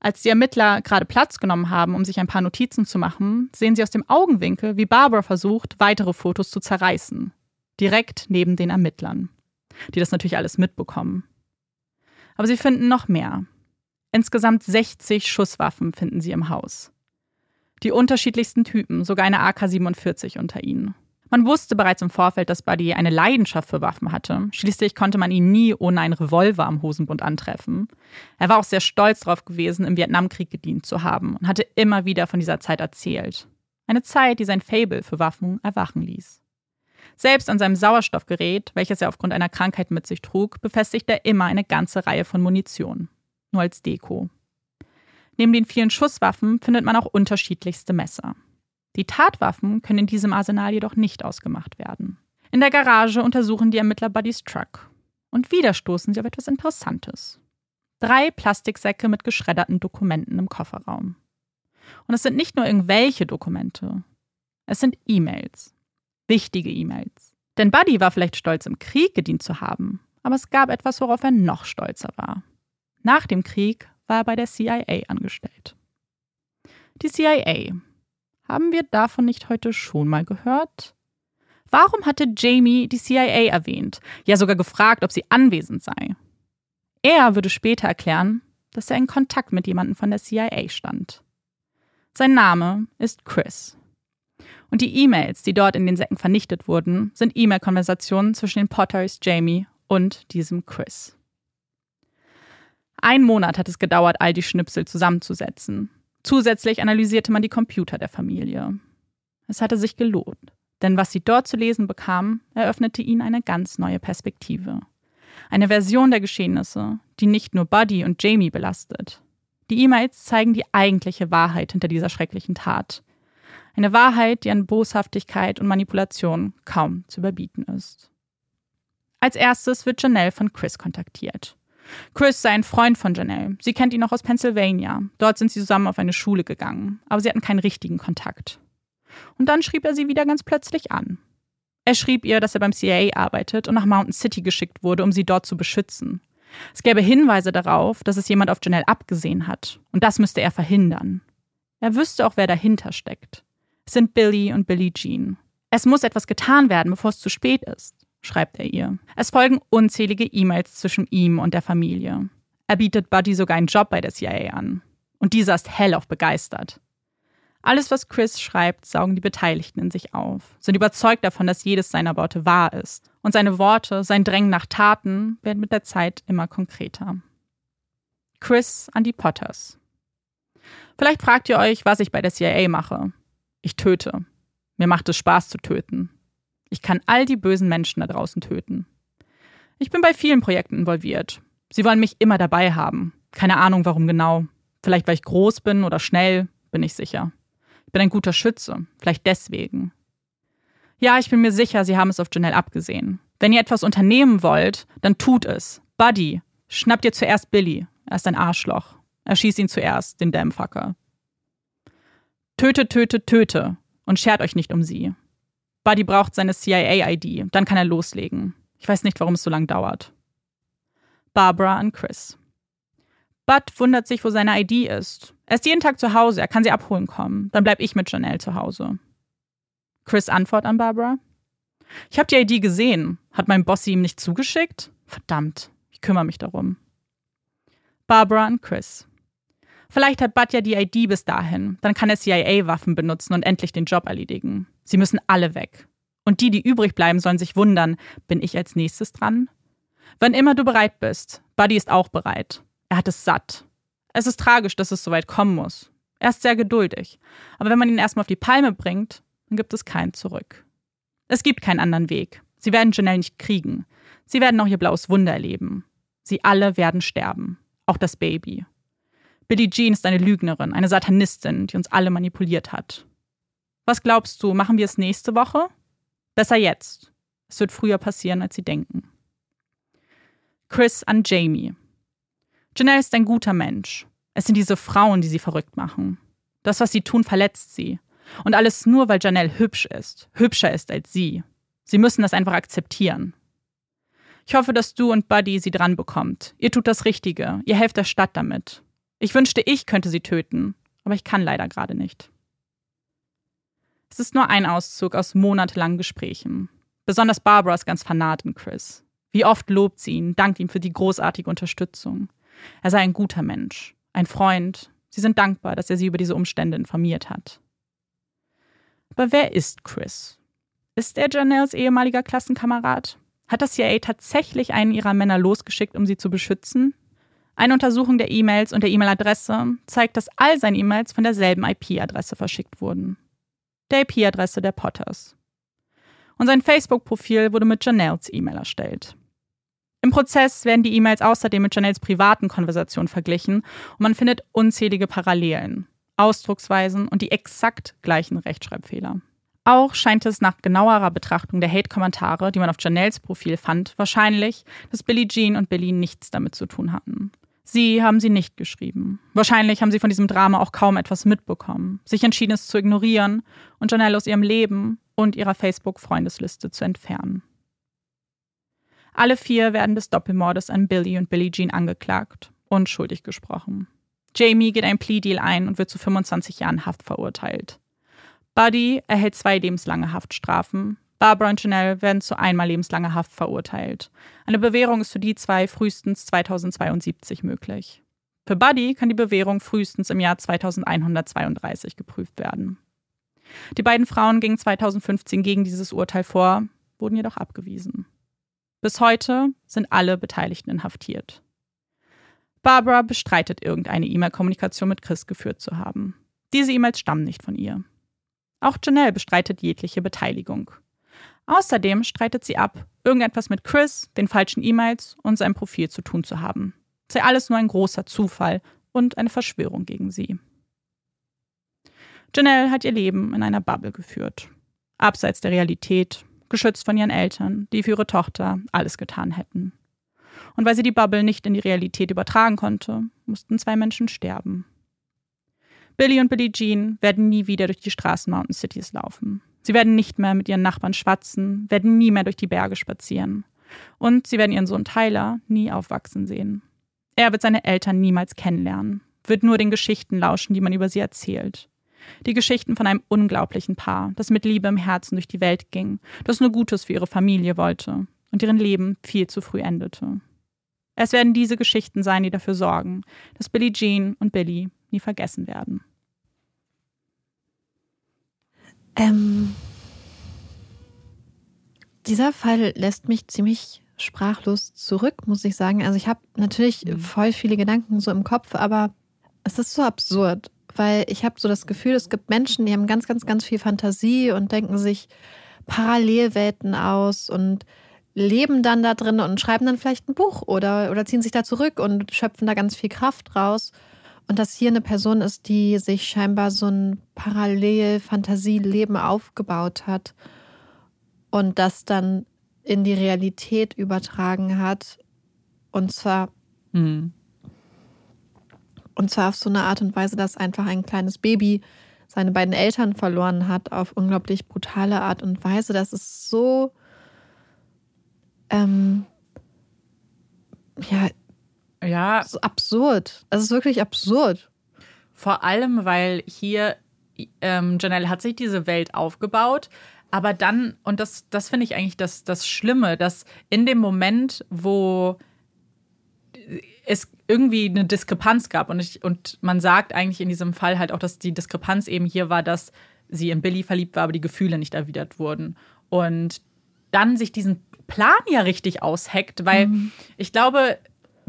Als die Ermittler gerade Platz genommen haben, um sich ein paar Notizen zu machen, sehen sie aus dem Augenwinkel, wie Barbara versucht, weitere Fotos zu zerreißen. Direkt neben den Ermittlern. Die das natürlich alles mitbekommen. Aber sie finden noch mehr. Insgesamt 60 Schusswaffen finden sie im Haus. Die unterschiedlichsten Typen, sogar eine AK-47 unter ihnen. Man wusste bereits im Vorfeld, dass Buddy eine Leidenschaft für Waffen hatte. Schließlich konnte man ihn nie ohne einen Revolver am Hosenbund antreffen. Er war auch sehr stolz darauf gewesen, im Vietnamkrieg gedient zu haben und hatte immer wieder von dieser Zeit erzählt. Eine Zeit, die sein Fable für Waffen erwachen ließ. Selbst an seinem Sauerstoffgerät, welches er aufgrund einer Krankheit mit sich trug, befestigte er immer eine ganze Reihe von Munition nur als Deko. Neben den vielen Schusswaffen findet man auch unterschiedlichste Messer. Die Tatwaffen können in diesem Arsenal jedoch nicht ausgemacht werden. In der Garage untersuchen die Ermittler Buddys Truck. Und wieder stoßen sie auf etwas Interessantes. Drei Plastiksäcke mit geschredderten Dokumenten im Kofferraum. Und es sind nicht nur irgendwelche Dokumente. Es sind E-Mails. Wichtige E-Mails. Denn Buddy war vielleicht stolz, im Krieg gedient zu haben, aber es gab etwas, worauf er noch stolzer war. Nach dem Krieg war er bei der CIA angestellt. Die CIA. Haben wir davon nicht heute schon mal gehört? Warum hatte Jamie die CIA erwähnt, ja sogar gefragt, ob sie anwesend sei? Er würde später erklären, dass er in Kontakt mit jemandem von der CIA stand. Sein Name ist Chris. Und die E-Mails, die dort in den Säcken vernichtet wurden, sind E-Mail-Konversationen zwischen den Potters Jamie und diesem Chris. Ein Monat hat es gedauert, all die Schnipsel zusammenzusetzen. Zusätzlich analysierte man die Computer der Familie. Es hatte sich gelohnt, denn was sie dort zu lesen bekamen, eröffnete ihnen eine ganz neue Perspektive. Eine Version der Geschehnisse, die nicht nur Buddy und Jamie belastet. Die E-Mails zeigen die eigentliche Wahrheit hinter dieser schrecklichen Tat. Eine Wahrheit, die an Boshaftigkeit und Manipulation kaum zu überbieten ist. Als erstes wird Janelle von Chris kontaktiert. Chris sei ein Freund von Janelle. Sie kennt ihn auch aus Pennsylvania. Dort sind sie zusammen auf eine Schule gegangen, aber sie hatten keinen richtigen Kontakt. Und dann schrieb er sie wieder ganz plötzlich an. Er schrieb ihr, dass er beim CIA arbeitet und nach Mountain City geschickt wurde, um sie dort zu beschützen. Es gäbe Hinweise darauf, dass es jemand auf Janelle abgesehen hat, und das müsste er verhindern. Er wüsste auch, wer dahinter steckt. Es sind Billy und Billie Jean. Es muss etwas getan werden, bevor es zu spät ist, schreibt er ihr. Es folgen unzählige E-Mails zwischen ihm und der Familie. Er bietet Buddy sogar einen Job bei der CIA an. Und dieser ist hellauf begeistert. Alles, was Chris schreibt, saugen die Beteiligten in sich auf, sind überzeugt davon, dass jedes seiner Worte wahr ist. Und seine Worte, sein Drängen nach Taten werden mit der Zeit immer konkreter. Chris an die Potters. Vielleicht fragt ihr euch, was ich bei der CIA mache. Ich töte. Mir macht es Spaß zu töten. Ich kann all die bösen Menschen da draußen töten. Ich bin bei vielen Projekten involviert. Sie wollen mich immer dabei haben. Keine Ahnung, warum genau. Vielleicht, weil ich groß bin oder schnell, bin ich sicher. Ich bin ein guter Schütze. Vielleicht deswegen. Ja, ich bin mir sicher, Sie haben es auf Janelle abgesehen. Wenn ihr etwas unternehmen wollt, dann tut es. Buddy, schnappt ihr zuerst Billy. Er ist ein Arschloch. Erschießt ihn zuerst, den Damnfucker. Töte, töte, töte. Und schert euch nicht um sie. Buddy braucht seine CIA-ID. Dann kann er loslegen. Ich weiß nicht, warum es so lange dauert. Barbara an Chris. Bud wundert sich, wo seine ID ist. Er ist jeden Tag zu Hause, er kann sie abholen kommen. Dann bleib ich mit Janelle zu Hause. Chris Antwort an Barbara. Ich habe die ID gesehen. Hat mein Boss sie ihm nicht zugeschickt? Verdammt, ich kümmere mich darum. Barbara an Chris. Vielleicht hat Bud ja die ID bis dahin. Dann kann er CIA-Waffen benutzen und endlich den Job erledigen. Sie müssen alle weg. Und die, die übrig bleiben, sollen sich wundern, bin ich als nächstes dran? Wann immer du bereit bist, Buddy ist auch bereit. Er hat es satt. Es ist tragisch, dass es so weit kommen muss. Er ist sehr geduldig. Aber wenn man ihn erstmal auf die Palme bringt, dann gibt es keinen zurück. Es gibt keinen anderen Weg. Sie werden Janelle nicht kriegen. Sie werden auch ihr blaues Wunder erleben. Sie alle werden sterben. Auch das Baby. Billie Jean ist eine Lügnerin, eine Satanistin, die uns alle manipuliert hat. Was glaubst du, machen wir es nächste Woche? Besser jetzt. Es wird früher passieren, als sie denken. Chris an Jamie. Janelle ist ein guter Mensch. Es sind diese Frauen, die sie verrückt machen. Das, was sie tun, verletzt sie. Und alles nur, weil Janelle hübsch ist, hübscher ist als sie. Sie müssen das einfach akzeptieren. Ich hoffe, dass du und Buddy sie dran bekommt. Ihr tut das Richtige. Ihr helft der Stadt damit. Ich wünschte, ich könnte sie töten, aber ich kann leider gerade nicht. Es ist nur ein Auszug aus monatelangen Gesprächen. Besonders Barbara ist ganz fanat in Chris. Wie oft lobt sie ihn, dankt ihm für die großartige Unterstützung. Er sei ein guter Mensch, ein Freund. Sie sind dankbar, dass er sie über diese Umstände informiert hat. Aber wer ist Chris? Ist er Janelles ehemaliger Klassenkamerad? Hat das CIA tatsächlich einen ihrer Männer losgeschickt, um sie zu beschützen? Eine Untersuchung der E-Mails und der E-Mail-Adresse zeigt, dass all seine E-Mails von derselben IP-Adresse verschickt wurden. Der IP-Adresse der Potters. Und sein Facebook-Profil wurde mit Janelles E-Mail erstellt. Im Prozess werden die E-Mails außerdem mit Janelles privaten Konversationen verglichen und man findet unzählige Parallelen, Ausdrucksweisen und die exakt gleichen Rechtschreibfehler. Auch scheint es nach genauerer Betrachtung der Hate-Kommentare, die man auf Janelles Profil fand, wahrscheinlich, dass Billie Jean und Billy nichts damit zu tun hatten. Sie haben sie nicht geschrieben. Wahrscheinlich haben sie von diesem Drama auch kaum etwas mitbekommen, sich entschieden, es zu ignorieren und Janelle aus ihrem Leben und ihrer Facebook-Freundesliste zu entfernen. Alle vier werden des Doppelmordes an Billy und Billie Jean angeklagt und schuldig gesprochen. Jamie geht ein Plea-Deal ein und wird zu 25 Jahren Haft verurteilt. Buddy erhält zwei lebenslange Haftstrafen. Barbara und Janelle werden zu einmal lebenslanger Haft verurteilt. Eine Bewährung ist für die zwei frühestens 2072 möglich. Für Buddy kann die Bewährung frühestens im Jahr 2132 geprüft werden. Die beiden Frauen gingen 2015 gegen dieses Urteil vor, wurden jedoch abgewiesen. Bis heute sind alle Beteiligten inhaftiert. Barbara bestreitet irgendeine E-Mail-Kommunikation mit Chris geführt zu haben. Diese E-Mails stammen nicht von ihr. Auch Janelle bestreitet jegliche Beteiligung. Außerdem streitet sie ab, irgendetwas mit Chris, den falschen E-Mails und seinem Profil zu tun zu haben. Sei alles nur ein großer Zufall und eine Verschwörung gegen sie. Janelle hat ihr Leben in einer Bubble geführt. Abseits der Realität, geschützt von ihren Eltern, die für ihre Tochter alles getan hätten. Und weil sie die Bubble nicht in die Realität übertragen konnte, mussten zwei Menschen sterben. Billy und Billie Jean werden nie wieder durch die Straßen Mountain Cities laufen. Sie werden nicht mehr mit ihren Nachbarn schwatzen, werden nie mehr durch die Berge spazieren. Und sie werden ihren Sohn Tyler nie aufwachsen sehen. Er wird seine Eltern niemals kennenlernen, wird nur den Geschichten lauschen, die man über sie erzählt. Die Geschichten von einem unglaublichen Paar, das mit Liebe im Herzen durch die Welt ging, das nur Gutes für ihre Familie wollte und deren Leben viel zu früh endete. Es werden diese Geschichten sein, die dafür sorgen, dass Billie Jean und Billy nie vergessen werden. Ähm, dieser Fall lässt mich ziemlich sprachlos zurück, muss ich sagen. Also ich habe natürlich mhm. voll viele Gedanken so im Kopf, aber es ist so absurd weil ich habe so das Gefühl, es gibt Menschen, die haben ganz, ganz, ganz viel Fantasie und denken sich Parallelwelten aus und leben dann da drin und schreiben dann vielleicht ein Buch oder, oder ziehen sich da zurück und schöpfen da ganz viel Kraft raus. Und dass hier eine Person ist, die sich scheinbar so ein Parallel-Fantasieleben aufgebaut hat und das dann in die Realität übertragen hat. Und zwar mhm. Und zwar auf so eine Art und Weise, dass einfach ein kleines Baby seine beiden Eltern verloren hat, auf unglaublich brutale Art und Weise. Das ist so, ähm, ja, ja, so absurd. Das ist wirklich absurd. Vor allem, weil hier ähm, Janelle hat sich diese Welt aufgebaut, aber dann, und das, das finde ich eigentlich das, das Schlimme, dass in dem Moment, wo es irgendwie eine Diskrepanz gab. Und, ich, und man sagt eigentlich in diesem Fall halt auch, dass die Diskrepanz eben hier war, dass sie in Billy verliebt war, aber die Gefühle nicht erwidert wurden. Und dann sich diesen Plan ja richtig ausheckt, weil mhm. ich glaube,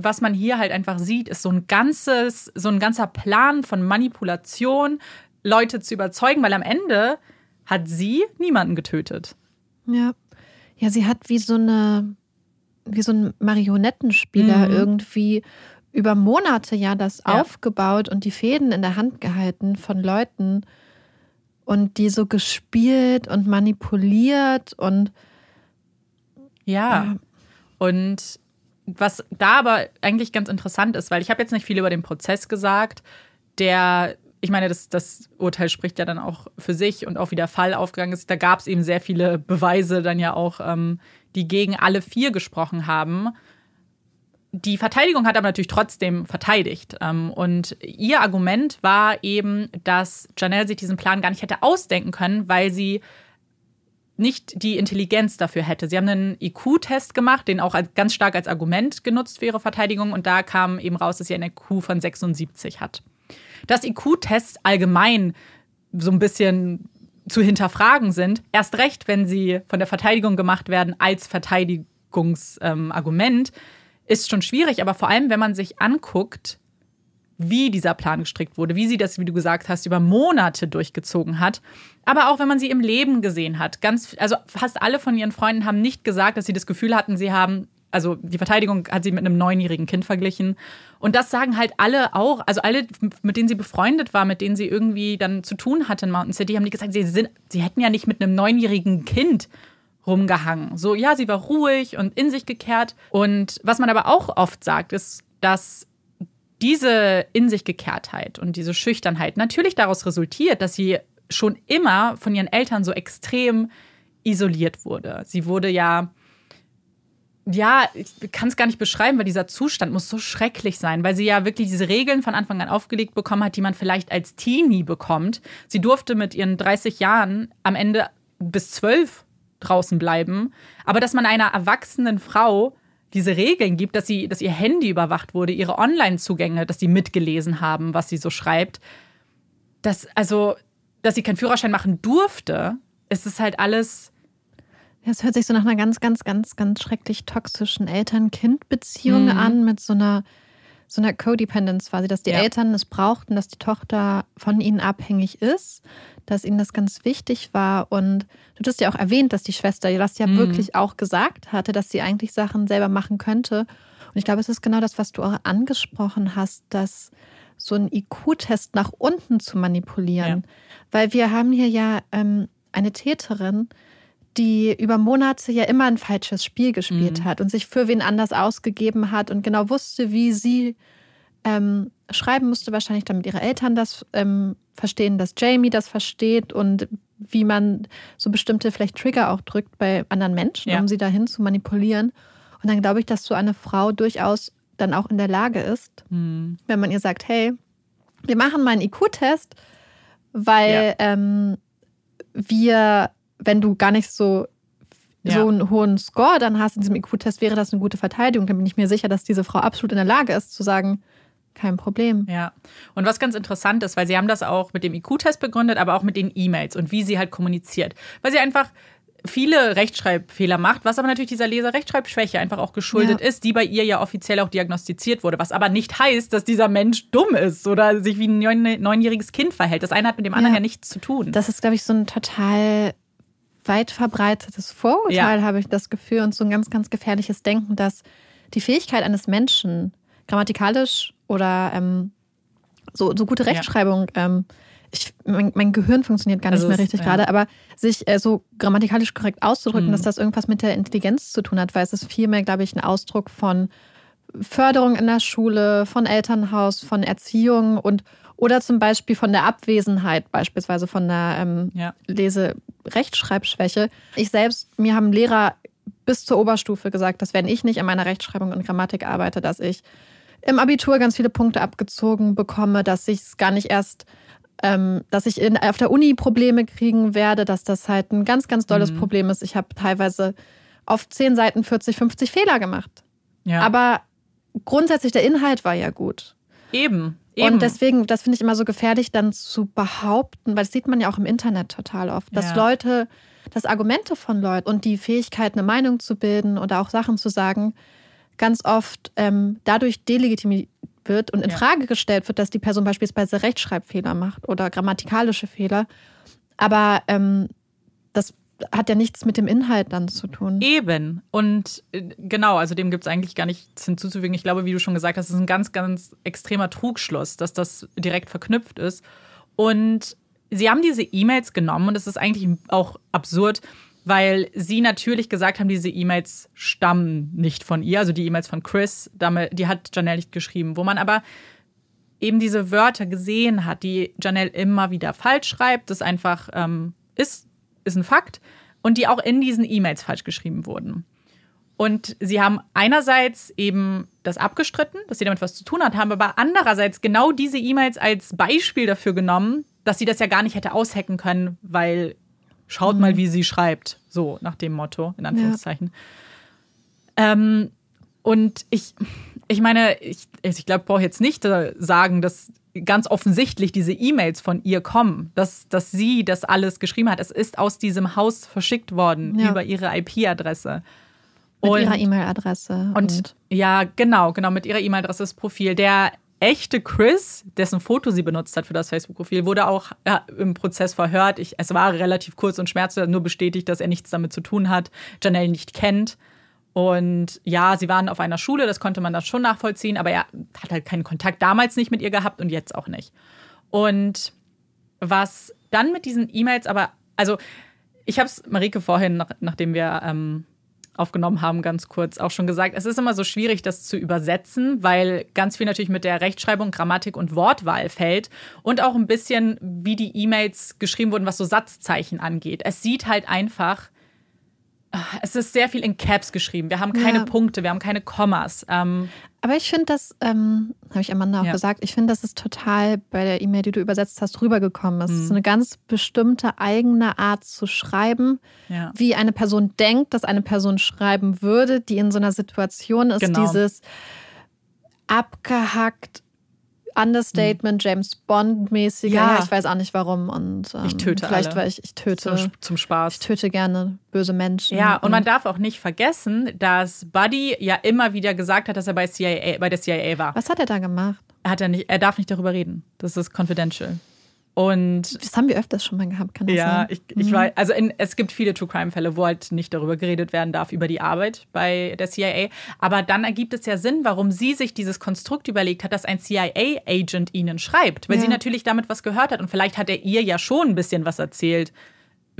was man hier halt einfach sieht, ist so ein ganzes, so ein ganzer Plan von Manipulation, Leute zu überzeugen, weil am Ende hat sie niemanden getötet. Ja. Ja, sie hat wie so eine wie so ein Marionettenspieler mhm. irgendwie über Monate ja das ja. aufgebaut und die Fäden in der Hand gehalten von Leuten und die so gespielt und manipuliert und ja. Äh, und was da aber eigentlich ganz interessant ist, weil ich habe jetzt nicht viel über den Prozess gesagt, der ich meine, das, das Urteil spricht ja dann auch für sich und auch wie der Fall aufgegangen ist. Da gab es eben sehr viele Beweise dann ja auch, ähm, die gegen alle vier gesprochen haben. Die Verteidigung hat aber natürlich trotzdem verteidigt. Ähm, und ihr Argument war eben, dass Janelle sich diesen Plan gar nicht hätte ausdenken können, weil sie nicht die Intelligenz dafür hätte. Sie haben einen IQ-Test gemacht, den auch ganz stark als Argument genutzt für ihre Verteidigung. Und da kam eben raus, dass sie einen IQ von 76 hat. Dass IQ-Tests allgemein so ein bisschen zu hinterfragen sind, erst recht, wenn sie von der Verteidigung gemacht werden als Verteidigungsargument, ähm, ist schon schwierig. Aber vor allem, wenn man sich anguckt, wie dieser Plan gestrickt wurde, wie sie das, wie du gesagt hast, über Monate durchgezogen hat. Aber auch wenn man sie im Leben gesehen hat. Ganz, also fast alle von ihren Freunden haben nicht gesagt, dass sie das Gefühl hatten, sie haben also die Verteidigung hat sie mit einem neunjährigen Kind verglichen. Und das sagen halt alle auch, also alle, mit denen sie befreundet war, mit denen sie irgendwie dann zu tun hatte in Mountain City, haben die gesagt, sie, sind, sie hätten ja nicht mit einem neunjährigen Kind rumgehangen. So, ja, sie war ruhig und in sich gekehrt. Und was man aber auch oft sagt, ist, dass diese in sich Gekehrtheit und diese Schüchternheit natürlich daraus resultiert, dass sie schon immer von ihren Eltern so extrem isoliert wurde. Sie wurde ja ja, ich kann es gar nicht beschreiben, weil dieser Zustand muss so schrecklich sein, weil sie ja wirklich diese Regeln von Anfang an aufgelegt bekommen hat, die man vielleicht als Teenie bekommt. Sie durfte mit ihren 30 Jahren am Ende bis 12 draußen bleiben, aber dass man einer erwachsenen Frau diese Regeln gibt, dass sie, dass ihr Handy überwacht wurde, ihre Online-Zugänge, dass sie mitgelesen haben, was sie so schreibt, dass also, dass sie keinen Führerschein machen durfte, ist es halt alles das hört sich so nach einer ganz, ganz, ganz, ganz schrecklich toxischen Eltern-Kind-Beziehung mhm. an, mit so einer so einer Codependence quasi, dass die Ja. Eltern es brauchten, dass die Tochter von ihnen abhängig ist, dass ihnen das ganz wichtig war. Und du hast ja auch erwähnt, dass die Schwester das ja Mhm. wirklich auch gesagt hatte, dass sie eigentlich Sachen selber machen könnte. Und ich glaube, es ist genau das, was du auch angesprochen hast, dass so ein IQ-Test nach unten zu manipulieren. Weil wir haben hier ja ähm, eine Täterin, die über Monate ja immer ein falsches Spiel gespielt Mhm. hat und sich für wen anders ausgegeben hat und genau wusste, wie sie ähm, schreiben musste, wahrscheinlich damit ihre Eltern das ähm, verstehen, dass Jamie das versteht und wie man so bestimmte vielleicht Trigger auch drückt bei anderen Menschen, Ja. um sie dahin zu manipulieren. Und dann glaube ich, dass so eine Frau durchaus dann auch in der Lage ist, Hm. wenn man ihr sagt, hey, wir machen mal einen IQ-Test, weil ähm, wir, wenn du gar nicht so, Ja. so einen hohen Score dann hast in diesem IQ-Test, wäre das eine gute Verteidigung. Dann bin ich mir sicher, dass diese Frau absolut in der Lage ist zu sagen, kein Problem. Ja. Und was ganz interessant ist, weil sie haben das auch mit dem IQ-Test begründet, aber auch mit den E-Mails und wie sie halt kommuniziert. Weil sie einfach viele Rechtschreibfehler macht, was aber natürlich dieser Leser-Rechtschreibschwäche einfach auch geschuldet Ja. ist, die bei ihr ja offiziell auch diagnostiziert wurde. Was aber nicht heißt, dass dieser Mensch dumm ist oder sich wie ein neun- neunjähriges Kind verhält. Das eine hat mit dem anderen Ja. ja, nichts zu tun. Das ist, glaube ich, so ein total weit verbreitetes Vorurteil, Ja. habe ich das Gefühl, und so ein ganz, ganz gefährliches Denken, dass die Fähigkeit eines Menschen grammatikalisch oder ähm, so, so gute Ja. Rechtschreibung, ähm, ich, mein, mein Gehirn funktioniert gar nicht Also mehr richtig ja. gerade, aber sich äh, so grammatikalisch korrekt auszudrücken, Mhm. dass das irgendwas mit der Intelligenz zu tun hat, weil es ist vielmehr, glaube ich, ein Ausdruck von Förderung in der Schule, von Elternhaus, von Erziehung und oder zum Beispiel von der Abwesenheit, beispielsweise von der ähm, ja. Lese-Rechtschreibschwäche. Ich selbst, mir haben Lehrer bis zur Oberstufe gesagt, dass wenn ich nicht an meiner Rechtschreibung und Grammatik arbeite, dass ich im Abitur ganz viele Punkte abgezogen bekomme, dass ich es gar nicht erst, ähm, dass ich in, auf der Uni Probleme kriegen werde, dass das halt ein ganz, ganz dolles Mhm. Problem ist. Ich habe teilweise auf zehn Seiten 40, 50 Fehler gemacht. ja. Aber grundsätzlich der Inhalt war ja gut. eben. Eben. Und deswegen, das finde ich immer so gefährlich, dann zu behaupten, weil das sieht man ja auch im Internet total oft, dass Ja. Leute, dass Argumente von Leuten und die Fähigkeit, eine Meinung zu bilden oder auch Sachen zu sagen, ganz oft ähm, dadurch delegitimiert wird und in Ja. Frage gestellt wird, dass die Person beispielsweise Rechtschreibfehler macht oder grammatikalische Fehler. Aber ähm, das hat ja nichts mit dem Inhalt dann zu tun. Eben. Und äh, genau, also dem gibt es eigentlich gar nichts hinzuzufügen. Ich glaube, wie du schon gesagt hast, ist ein ganz, ganz extremer Trugschluss, dass das direkt verknüpft ist. Und sie haben diese E-Mails genommen und es ist eigentlich auch absurd, weil sie natürlich gesagt haben, diese E-Mails stammen nicht von ihr, also die E-Mails von Chris, die hat Janelle nicht geschrieben, wo man aber eben diese Wörter gesehen hat, die Janelle immer wieder falsch schreibt, das einfach ähm, ist, ist ein Fakt, und die auch in diesen E-Mails falsch geschrieben wurden. Und sie haben einerseits eben das abgestritten, dass sie damit was zu tun hat, haben aber andererseits genau diese E-Mails als Beispiel dafür genommen, dass sie das ja gar nicht hätte aushacken können, weil schaut mal, wie sie schreibt. So nach dem Motto, in Anführungszeichen. Ähm, und ich, ich meine, ich, ich glaube, ich brauche jetzt nicht äh, sagen, dass ganz offensichtlich diese E-Mails von ihr kommen, dass, dass sie das alles geschrieben hat. Es ist aus diesem Haus verschickt worden Ja. über ihre IP-Adresse. Mit Und- ihrer E-Mail-Adresse. und, ja, genau, genau, mit ihrer E-Mail-Adresse das Profil. Der echte Chris, dessen Foto sie benutzt hat für das Facebook-Profil, wurde auch ja, im Prozess verhört. Ich, es war relativ kurz und schmerzlos, nur bestätigt, dass er nichts damit zu tun hat, Janelle nicht kennt. Und ja, sie waren auf einer Schule, das konnte man dann schon nachvollziehen, aber er hat halt keinen Kontakt damals nicht mit ihr gehabt und jetzt auch nicht. Und was dann mit diesen E-Mails aber, also ich habe es Marike vorhin, nach, nachdem wir ähm, aufgenommen haben, ganz kurz auch schon gesagt, es ist immer so schwierig, das zu übersetzen, weil ganz viel natürlich mit der Rechtschreibung, Grammatik und Wortwahl fällt und auch ein bisschen, wie die E-Mails geschrieben wurden, was so Satzzeichen angeht. Es sieht halt einfach, es ist sehr viel in Caps geschrieben. Wir haben keine Ja. Punkte, wir haben keine Kommas. Ähm, Aber ich finde das, ähm, habe ich Amanda auch Ja. gesagt, ich finde, das ist total bei der E-Mail, die du übersetzt hast, rübergekommen. Es Mhm. ist eine ganz bestimmte eigene Art zu schreiben, ja. wie eine Person denkt, dass eine Person schreiben würde, die in so einer Situation ist, Genau. dieses abgehackt, Understatement, James Bond-mäßiger. Ja. Ja. ich weiß auch nicht warum. Und, ähm, Ich töte Vielleicht, alle. weil ich, ich töte. Zum, zum Spaß. Ich töte gerne böse Menschen. Ja, und man darf auch nicht vergessen, dass Buddy ja immer wieder gesagt hat, dass er bei, CIA, bei der CIA war. Was hat er da gemacht? Er, hat ja nicht, er darf nicht darüber reden. Das ist confidential. Und Das haben wir öfters schon mal gehabt, kann das ja, sein? ich, ich weiß, also in, es gibt viele True Crime-Fälle, wo halt nicht darüber geredet werden darf, über die Arbeit bei der CIA. Aber dann ergibt es ja Sinn, warum sie sich dieses Konstrukt überlegt hat, dass ein CIA-Agent ihnen schreibt. Weil Ja. sie natürlich damit was gehört hat. Und vielleicht hat er ihr ja schon ein bisschen was erzählt.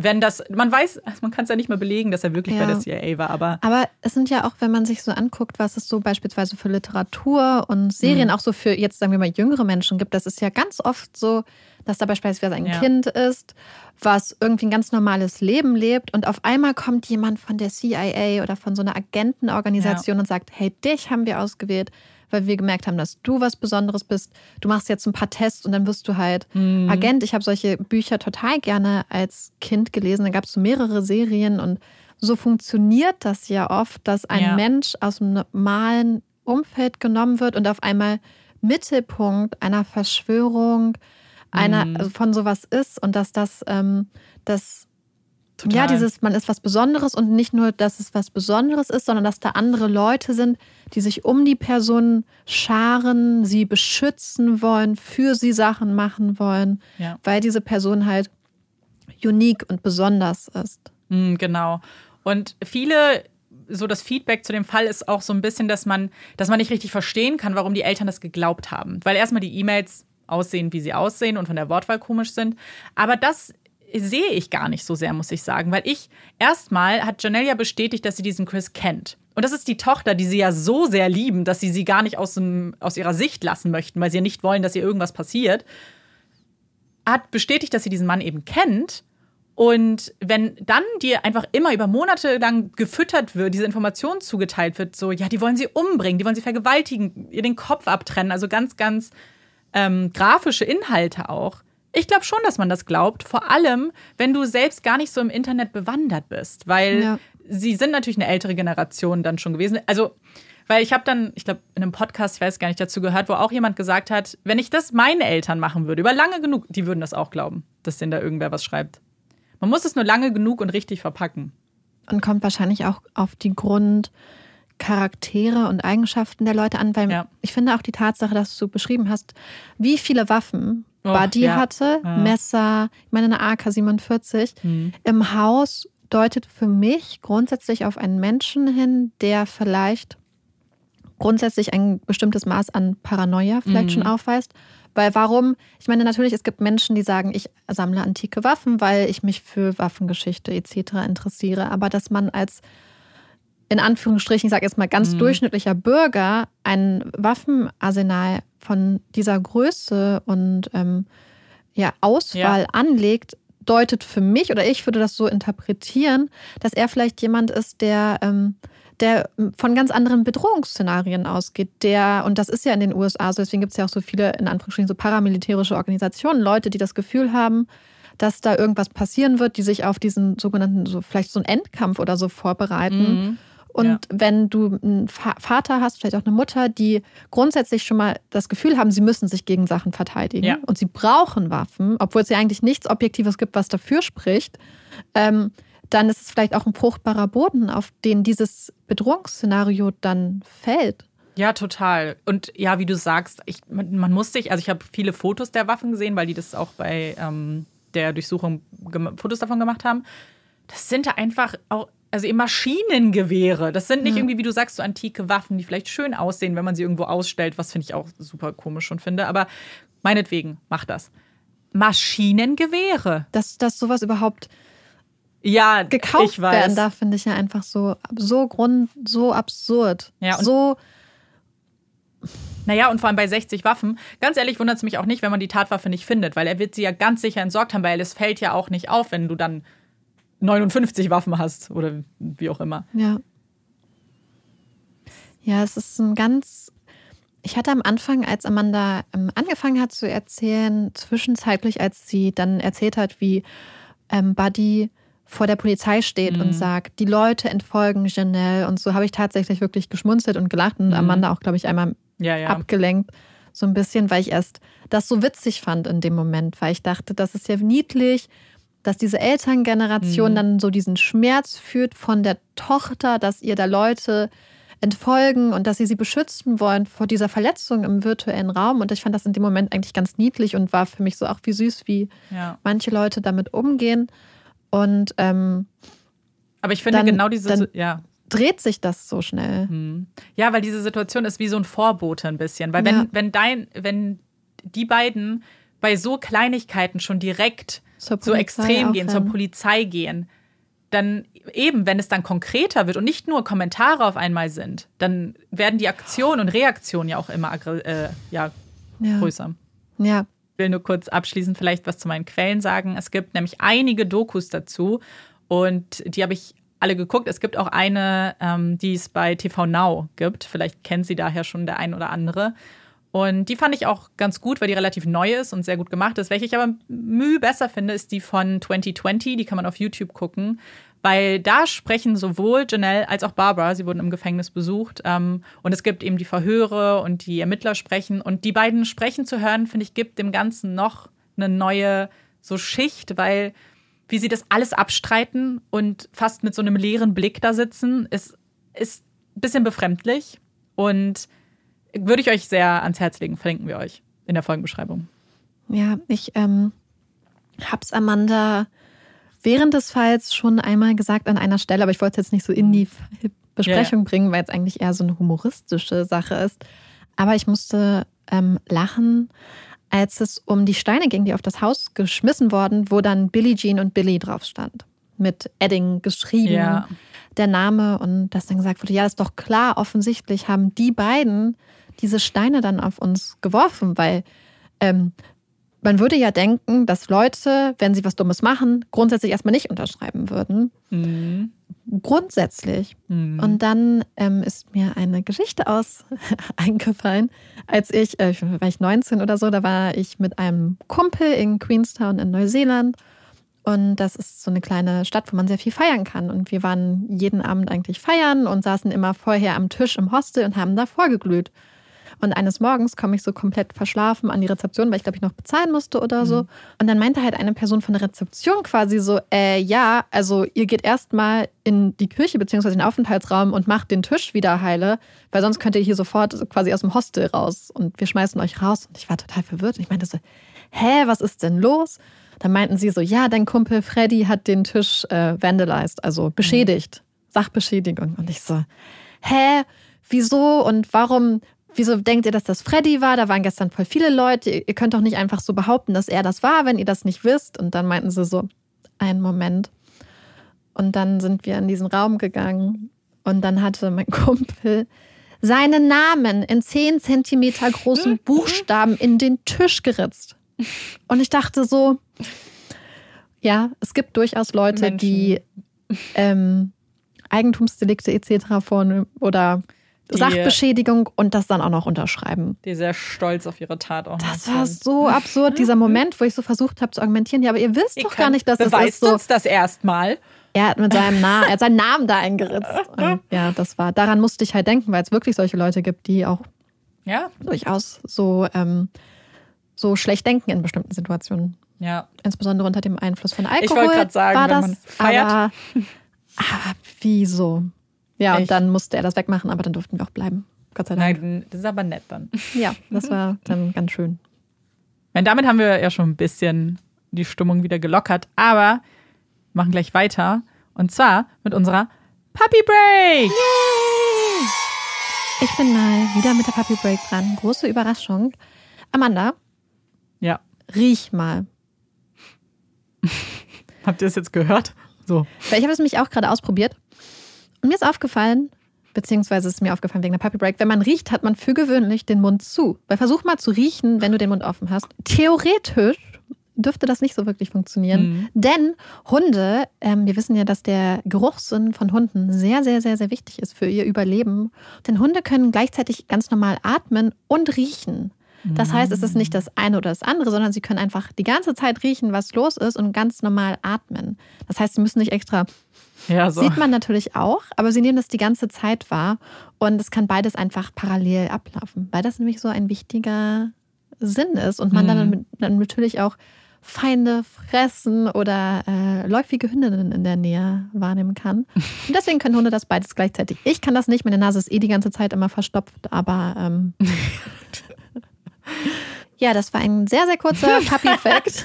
Wenn das, man weiß, man kann es ja nicht mehr belegen, dass er wirklich Ja. bei der CIA war, aber Aber es sind ja auch, wenn man sich so anguckt, was es so beispielsweise für Literatur und Serien Mhm. auch so für jetzt sagen wir mal jüngere Menschen gibt, das ist ja ganz oft so, dass da beispielsweise ein Ja. Kind ist, was irgendwie ein ganz normales Leben lebt und auf einmal kommt jemand von der CIA oder von so einer Agentenorganisation und sagt, hey, dich haben wir ausgewählt, weil wir gemerkt haben, dass du was Besonderes bist. Du machst jetzt ein paar Tests und dann wirst du halt Mhm. Agent. Ich habe solche Bücher total gerne als Kind gelesen. Da gab es so mehrere Serien und so funktioniert das ja oft, dass ein Ja. Mensch aus dem normalen Umfeld genommen wird und auf einmal Mittelpunkt einer Verschwörung, einer Mhm. also von sowas ist und dass das, ähm, das total. ja, dieses, man ist was Besonderes und nicht nur, dass es was Besonderes ist, sondern dass da andere Leute sind, die sich um die Person scharen, sie beschützen wollen, für sie Sachen machen wollen, Ja. weil diese Person halt unique und besonders ist. Mm, Genau. Und viele, so das Feedback zu dem Fall ist auch so ein bisschen, dass man, dass man nicht richtig verstehen kann, warum die Eltern das geglaubt haben. Weil erstmal die E-Mails aussehen, wie sie aussehen und von der Wortwahl komisch sind. Aber das sehe ich gar nicht so sehr, muss ich sagen. Weil ich, erstmal hat Janelle ja bestätigt, dass sie diesen Chris kennt. Und das ist die Tochter, die sie ja so sehr lieben, dass sie sie gar nicht aus, dem, aus ihrer Sicht lassen möchten, weil sie ja nicht wollen, dass ihr irgendwas passiert. Hat bestätigt, dass sie diesen Mann eben kennt. Und wenn dann dir einfach immer über Monate lang gefüttert wird, diese Information zugeteilt wird, so, ja, die wollen sie umbringen, die wollen sie vergewaltigen, ihr den Kopf abtrennen, also ganz, ganz ähm, grafische Inhalte auch. Ich glaube schon, dass man das glaubt, vor allem, wenn du selbst gar nicht so im Internet bewandert bist, weil Ja. sie sind natürlich eine ältere Generation dann schon gewesen. Also, weil ich habe dann, ich glaube, in einem Podcast, ich weiß gar nicht, dazu gehört, wo auch jemand gesagt hat, wenn ich das meine Eltern machen würde, über lange genug, die würden das auch glauben, dass denen da irgendwer was schreibt. Man muss es nur lange genug und richtig verpacken. Und kommt wahrscheinlich auch auf die Grundcharaktere und Eigenschaften der Leute an, weil Ja. ich finde auch die Tatsache, dass du beschrieben hast, wie viele Waffen Buddy ja. hatte, Ja. Messer, ich meine eine AK-47, im Haus deutet für mich grundsätzlich auf einen Menschen hin, der vielleicht grundsätzlich ein bestimmtes Maß an Paranoia vielleicht Mhm. schon aufweist. Weil warum? Ich meine, natürlich, es gibt Menschen, die sagen, ich sammle antike Waffen, weil ich mich für Waffengeschichte etc. interessiere. Aber dass man als, in Anführungsstrichen, ich sage jetzt mal ganz Mhm. durchschnittlicher Bürger ein Waffenarsenal von dieser Größe und ähm, ja, Auswahl Ja. anlegt, deutet für mich, oder ich würde das so interpretieren, dass er vielleicht jemand ist, der, ähm, der von ganz anderen Bedrohungsszenarien ausgeht. Der, und das ist ja in den USA so, deswegen gibt es ja auch so viele, in Anführungsstrichen, so paramilitärische Organisationen, Leute, die das Gefühl haben, dass da irgendwas passieren wird, die sich auf diesen sogenannten, so vielleicht so einen Endkampf oder so vorbereiten. Mhm. Und Ja. wenn du einen Va- Vater hast, vielleicht auch eine Mutter, die grundsätzlich schon mal das Gefühl haben, sie müssen sich gegen Sachen verteidigen Ja. und sie brauchen Waffen, obwohl es ja eigentlich nichts Objektives gibt, was dafür spricht, ähm, dann ist es vielleicht auch ein fruchtbarer Boden, auf den dieses Bedrohungsszenario dann fällt. Ja, total. Und ja, wie du sagst, ich, man, man muss sich, also ich habe viele Fotos der Waffen gesehen, weil die das auch bei ähm, der Durchsuchung Fotos davon gemacht haben. Das sind da einfach auch, also eben Maschinengewehre. Das sind nicht Ja. irgendwie, wie du sagst, so antike Waffen, die vielleicht schön aussehen, wenn man sie irgendwo ausstellt, was finde ich auch super komisch schon finde. Aber meinetwegen, mach das. Maschinengewehre. Dass, dass sowas überhaupt Ja, gekauft werden darf, finde ich ja einfach so, so grund, so absurd. Ja, so, Naja, und vor allem bei 60 Waffen. Ganz ehrlich wundert es mich auch nicht, wenn man die Tatwaffe nicht findet, weil er wird sie ja ganz sicher entsorgt haben, weil es fällt ja auch nicht auf, wenn du dann 59 Waffen hast oder wie auch immer. Ja. Ja, es ist ein ganz. Ich hatte am Anfang, als Amanda ähm, angefangen hat zu erzählen, zwischenzeitlich, als sie dann erzählt hat, wie ähm, Buddy vor der Polizei steht Mhm. und sagt, die Leute entfolgen Janelle und so, habe ich tatsächlich wirklich geschmunzelt und gelacht und Mhm. Amanda auch, glaube ich, einmal Ja, ja. abgelenkt, So ein bisschen, weil ich erst das so witzig fand in dem Moment, weil ich dachte, das ist ja niedlich, dass diese Elterngeneration mhm. dann so diesen Schmerz führt von der Tochter, dass ihr da Leute entfolgen und dass sie sie beschützen wollen vor dieser Verletzung im virtuellen Raum. Und ich fand das in dem Moment eigentlich ganz niedlich und war für mich so auch wie süß, wie ja. manche Leute damit umgehen. Und ähm, aber ich finde dann, genau diese, ja. Dreht sich das so schnell? Hm. Ja, weil diese Situation ist wie so ein Vorbote ein bisschen. Weil wenn, ja. wenn dein, wenn die beiden bei so Kleinigkeiten schon direkt so extrem gehen, zur Polizei gehen, dann eben, wenn es dann konkreter wird und nicht nur Kommentare auf einmal sind, dann werden die Aktionen und Reaktionen ja auch immer äh, ja, ja, größer. Ja. Ich will nur kurz abschließend vielleicht was zu meinen Quellen sagen. Es gibt nämlich einige Dokus dazu und die habe ich alle geguckt. Es gibt auch eine, ähm, die es bei TV Now gibt. Vielleicht kennt sie daher schon der ein oder andere. Und die fand ich auch ganz gut, weil die relativ neu ist und sehr gut gemacht ist. Welche ich aber mühe besser finde, ist die von 2020. Die kann man auf YouTube gucken. Weil da sprechen sowohl Janelle als auch Barbara, sie wurden im Gefängnis besucht. Ähm, und es gibt eben die Verhöre und die Ermittler sprechen. Und die beiden sprechen zu hören, finde ich, gibt dem Ganzen noch eine neue so Schicht, weil wie sie das alles abstreiten und fast mit so einem leeren Blick da sitzen, ist, ist ein bisschen befremdlich. Und würde ich euch sehr ans Herz legen, verlinken wir euch in der Folgenbeschreibung. Ja, ich ähm, hab's Amanda während des Falls schon einmal gesagt an einer Stelle, aber ich wollte es jetzt nicht so in die Besprechung yeah. bringen, weil es eigentlich eher so eine humoristische Sache ist. Aber ich musste ähm, lachen, als es um die Steine ging, die auf das Haus geschmissen wurden, wo dann Billie Jean und Billy drauf stand. Mit Edding geschrieben, yeah. der Name und das dann gesagt wurde, ja, ist doch klar, offensichtlich haben die beiden diese Steine dann auf uns geworfen, weil ähm, man würde ja denken, dass Leute, wenn sie was Dummes machen, grundsätzlich erstmal nicht unterschreiben würden. Mhm. Grundsätzlich. Mhm. Und dann ähm, ist mir eine Geschichte aus eingefallen, als ich, äh, war ich 19 oder so, da war ich mit einem Kumpel in Queenstown in Neuseeland. Und das ist so eine kleine Stadt, wo man sehr viel feiern kann. Und wir waren jeden Abend eigentlich feiern und saßen immer vorher am Tisch im Hostel und haben da vorgeglüht. Und eines Morgens komme ich so komplett verschlafen an die Rezeption, weil ich glaube ich noch bezahlen musste oder so. Mhm. Und dann meinte halt eine Person von der Rezeption quasi so, äh, ja, also ihr geht erstmal in die Küche beziehungsweise den Aufenthaltsraum und macht den Tisch wieder heile, weil sonst könnt ihr hier sofort quasi aus dem Hostel raus und wir schmeißen euch raus. Und ich war total verwirrt. Und ich meinte so, hä, was ist denn los? Dann meinten sie so, ja, dein Kumpel Freddy hat den Tisch äh, vandalized, also beschädigt, mhm. Sachbeschädigung. Und ich so, hä, wieso und warum Wieso denkt ihr, dass das Freddy war? Da waren gestern voll viele Leute. Ihr könnt doch nicht einfach so behaupten, dass er das war, wenn ihr das nicht wisst. Und dann meinten sie so, einen Moment. Und dann sind wir in diesen Raum gegangen und dann hatte mein Kumpel seinen Namen in 10 Zentimeter großen Buchstaben in den Tisch geritzt. Und ich dachte so, ja, es gibt durchaus Leute, Menschen. die ähm, Eigentumsdelikte etc. vornehmen oder die, Sachbeschädigung und das dann auch noch unterschreiben. Die sehr stolz auf ihre Tat auch Das war so absurd, dieser Moment, wo ich so versucht habe zu argumentieren. Ja, aber ihr wisst ihr doch gar nicht, dass das ist so. uns das erstmal. Er hat mit seinem Namen, er hat seinen Namen da eingeritzt. Und ja, das war, daran musste ich halt denken, weil es wirklich solche Leute gibt, die auch ja. durchaus so, ähm, so schlecht denken in bestimmten Situationen. Ja. Insbesondere unter dem Einfluss von Alkohol. Ich wollte gerade sagen, war das, wenn man feiert. Aber, aber wieso? Ja, Echt? und dann musste er das wegmachen, aber dann durften wir auch bleiben. Gott sei Dank. Nein, das ist aber nett dann. Ja, das war dann ganz schön. Und damit haben wir ja schon ein bisschen die Stimmung wieder gelockert, aber machen gleich weiter. Und zwar mit unserer Puppy Break. Yay! Ich bin mal wieder mit der Puppy Break dran. Große Überraschung. Amanda. Ja. Riech mal. Habt ihr es jetzt gehört? So. Ich habe es mich auch gerade ausprobiert. Und mir ist aufgefallen, beziehungsweise ist mir aufgefallen wegen der Puppy Break, wenn man riecht, hat man für gewöhnlich den Mund zu. Weil versuch mal zu riechen, wenn du den Mund offen hast. Theoretisch dürfte das nicht so wirklich funktionieren. Mhm. Denn Hunde, ähm, wir wissen ja, dass der Geruchssinn von Hunden sehr, sehr, sehr, sehr wichtig ist für ihr Überleben. Denn Hunde können gleichzeitig ganz normal atmen und riechen. Das heißt, es ist nicht das eine oder das andere, sondern sie können einfach die ganze Zeit riechen, was los ist und ganz normal atmen. Das heißt, sie müssen nicht extra. Ja, so. Sieht man natürlich auch, aber sie nehmen das die ganze Zeit wahr und es kann beides einfach parallel ablaufen, weil das nämlich so ein wichtiger Sinn ist und man dann, dann natürlich auch Feinde fressen oder äh, läufige Hündinnen in der Nähe wahrnehmen kann. Und deswegen können Hunde das beides gleichzeitig. Ich kann das nicht, meine Nase ist eh die ganze Zeit immer verstopft, aber ähm, ja, das war ein sehr, sehr kurzer Puppy-Fact.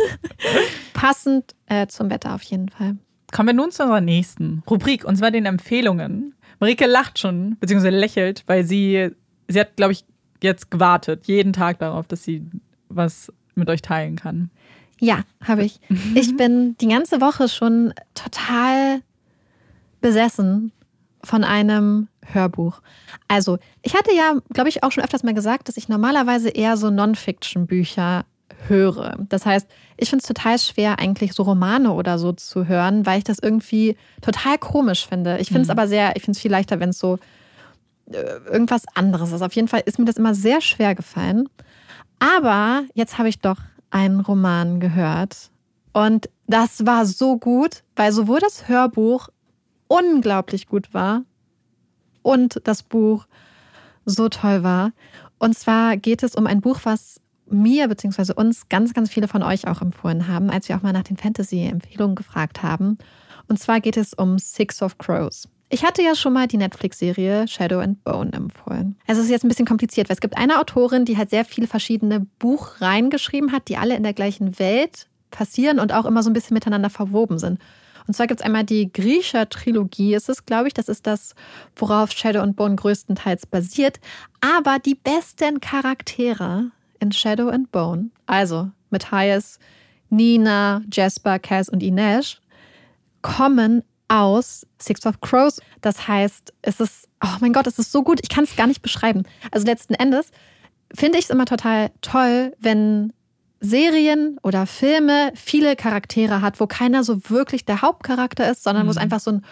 Passend äh, zum Wetter auf jeden Fall. Kommen wir nun zu unserer nächsten Rubrik, und zwar den Empfehlungen. Marike lacht schon, beziehungsweise lächelt, weil sie, sie hat, glaube ich, jetzt gewartet, jeden Tag darauf, dass sie was mit euch teilen kann. Ja, habe ich. Ich bin die ganze Woche schon total besessen von einem Hörbuch. Also, ich hatte ja, glaube ich, auch schon öfters mal gesagt, dass ich normalerweise eher so Non-Fiction-Bücher höre. Das heißt, ich finde es total schwer, eigentlich so Romane oder so zu hören, weil ich das irgendwie total komisch finde. Ich finde es mhm. aber sehr, ich finde es viel leichter, wenn es so äh, irgendwas anderes ist. Auf jeden Fall ist mir das immer sehr schwer gefallen. Aber jetzt habe ich doch einen Roman gehört. Und das war so gut, weil sowohl das Hörbuch unglaublich gut war und das Buch so toll war. Und zwar geht es um ein Buch, was mir bzw. uns ganz, ganz viele von euch auch empfohlen haben, als wir auch mal nach den Fantasy-Empfehlungen gefragt haben. Und zwar geht es um Six of Crows. Ich hatte ja schon mal die Netflix-Serie Shadow and Bone empfohlen. Also es ist jetzt ein bisschen kompliziert, weil es gibt eine Autorin, die halt sehr viele verschiedene Buchreihen geschrieben hat, die alle in der gleichen Welt passieren und auch immer so ein bisschen miteinander verwoben sind. Und zwar gibt es einmal die Grisha-Trilogie, ist es, glaube ich. Das ist das, worauf Shadow and Bone größtenteils basiert. Aber die besten Charaktere in Shadow and Bone, also Matthias, Nina, Jasper, Cass und Inesh, kommen aus Six of Crows. Das heißt, es ist, oh mein Gott, es ist so gut, ich kann es gar nicht beschreiben. Also letzten Endes finde ich es immer total toll, wenn Serien oder Filme viele Charaktere hat, wo keiner so wirklich der Hauptcharakter ist, sondern mhm. wo es mhm. einfach so ein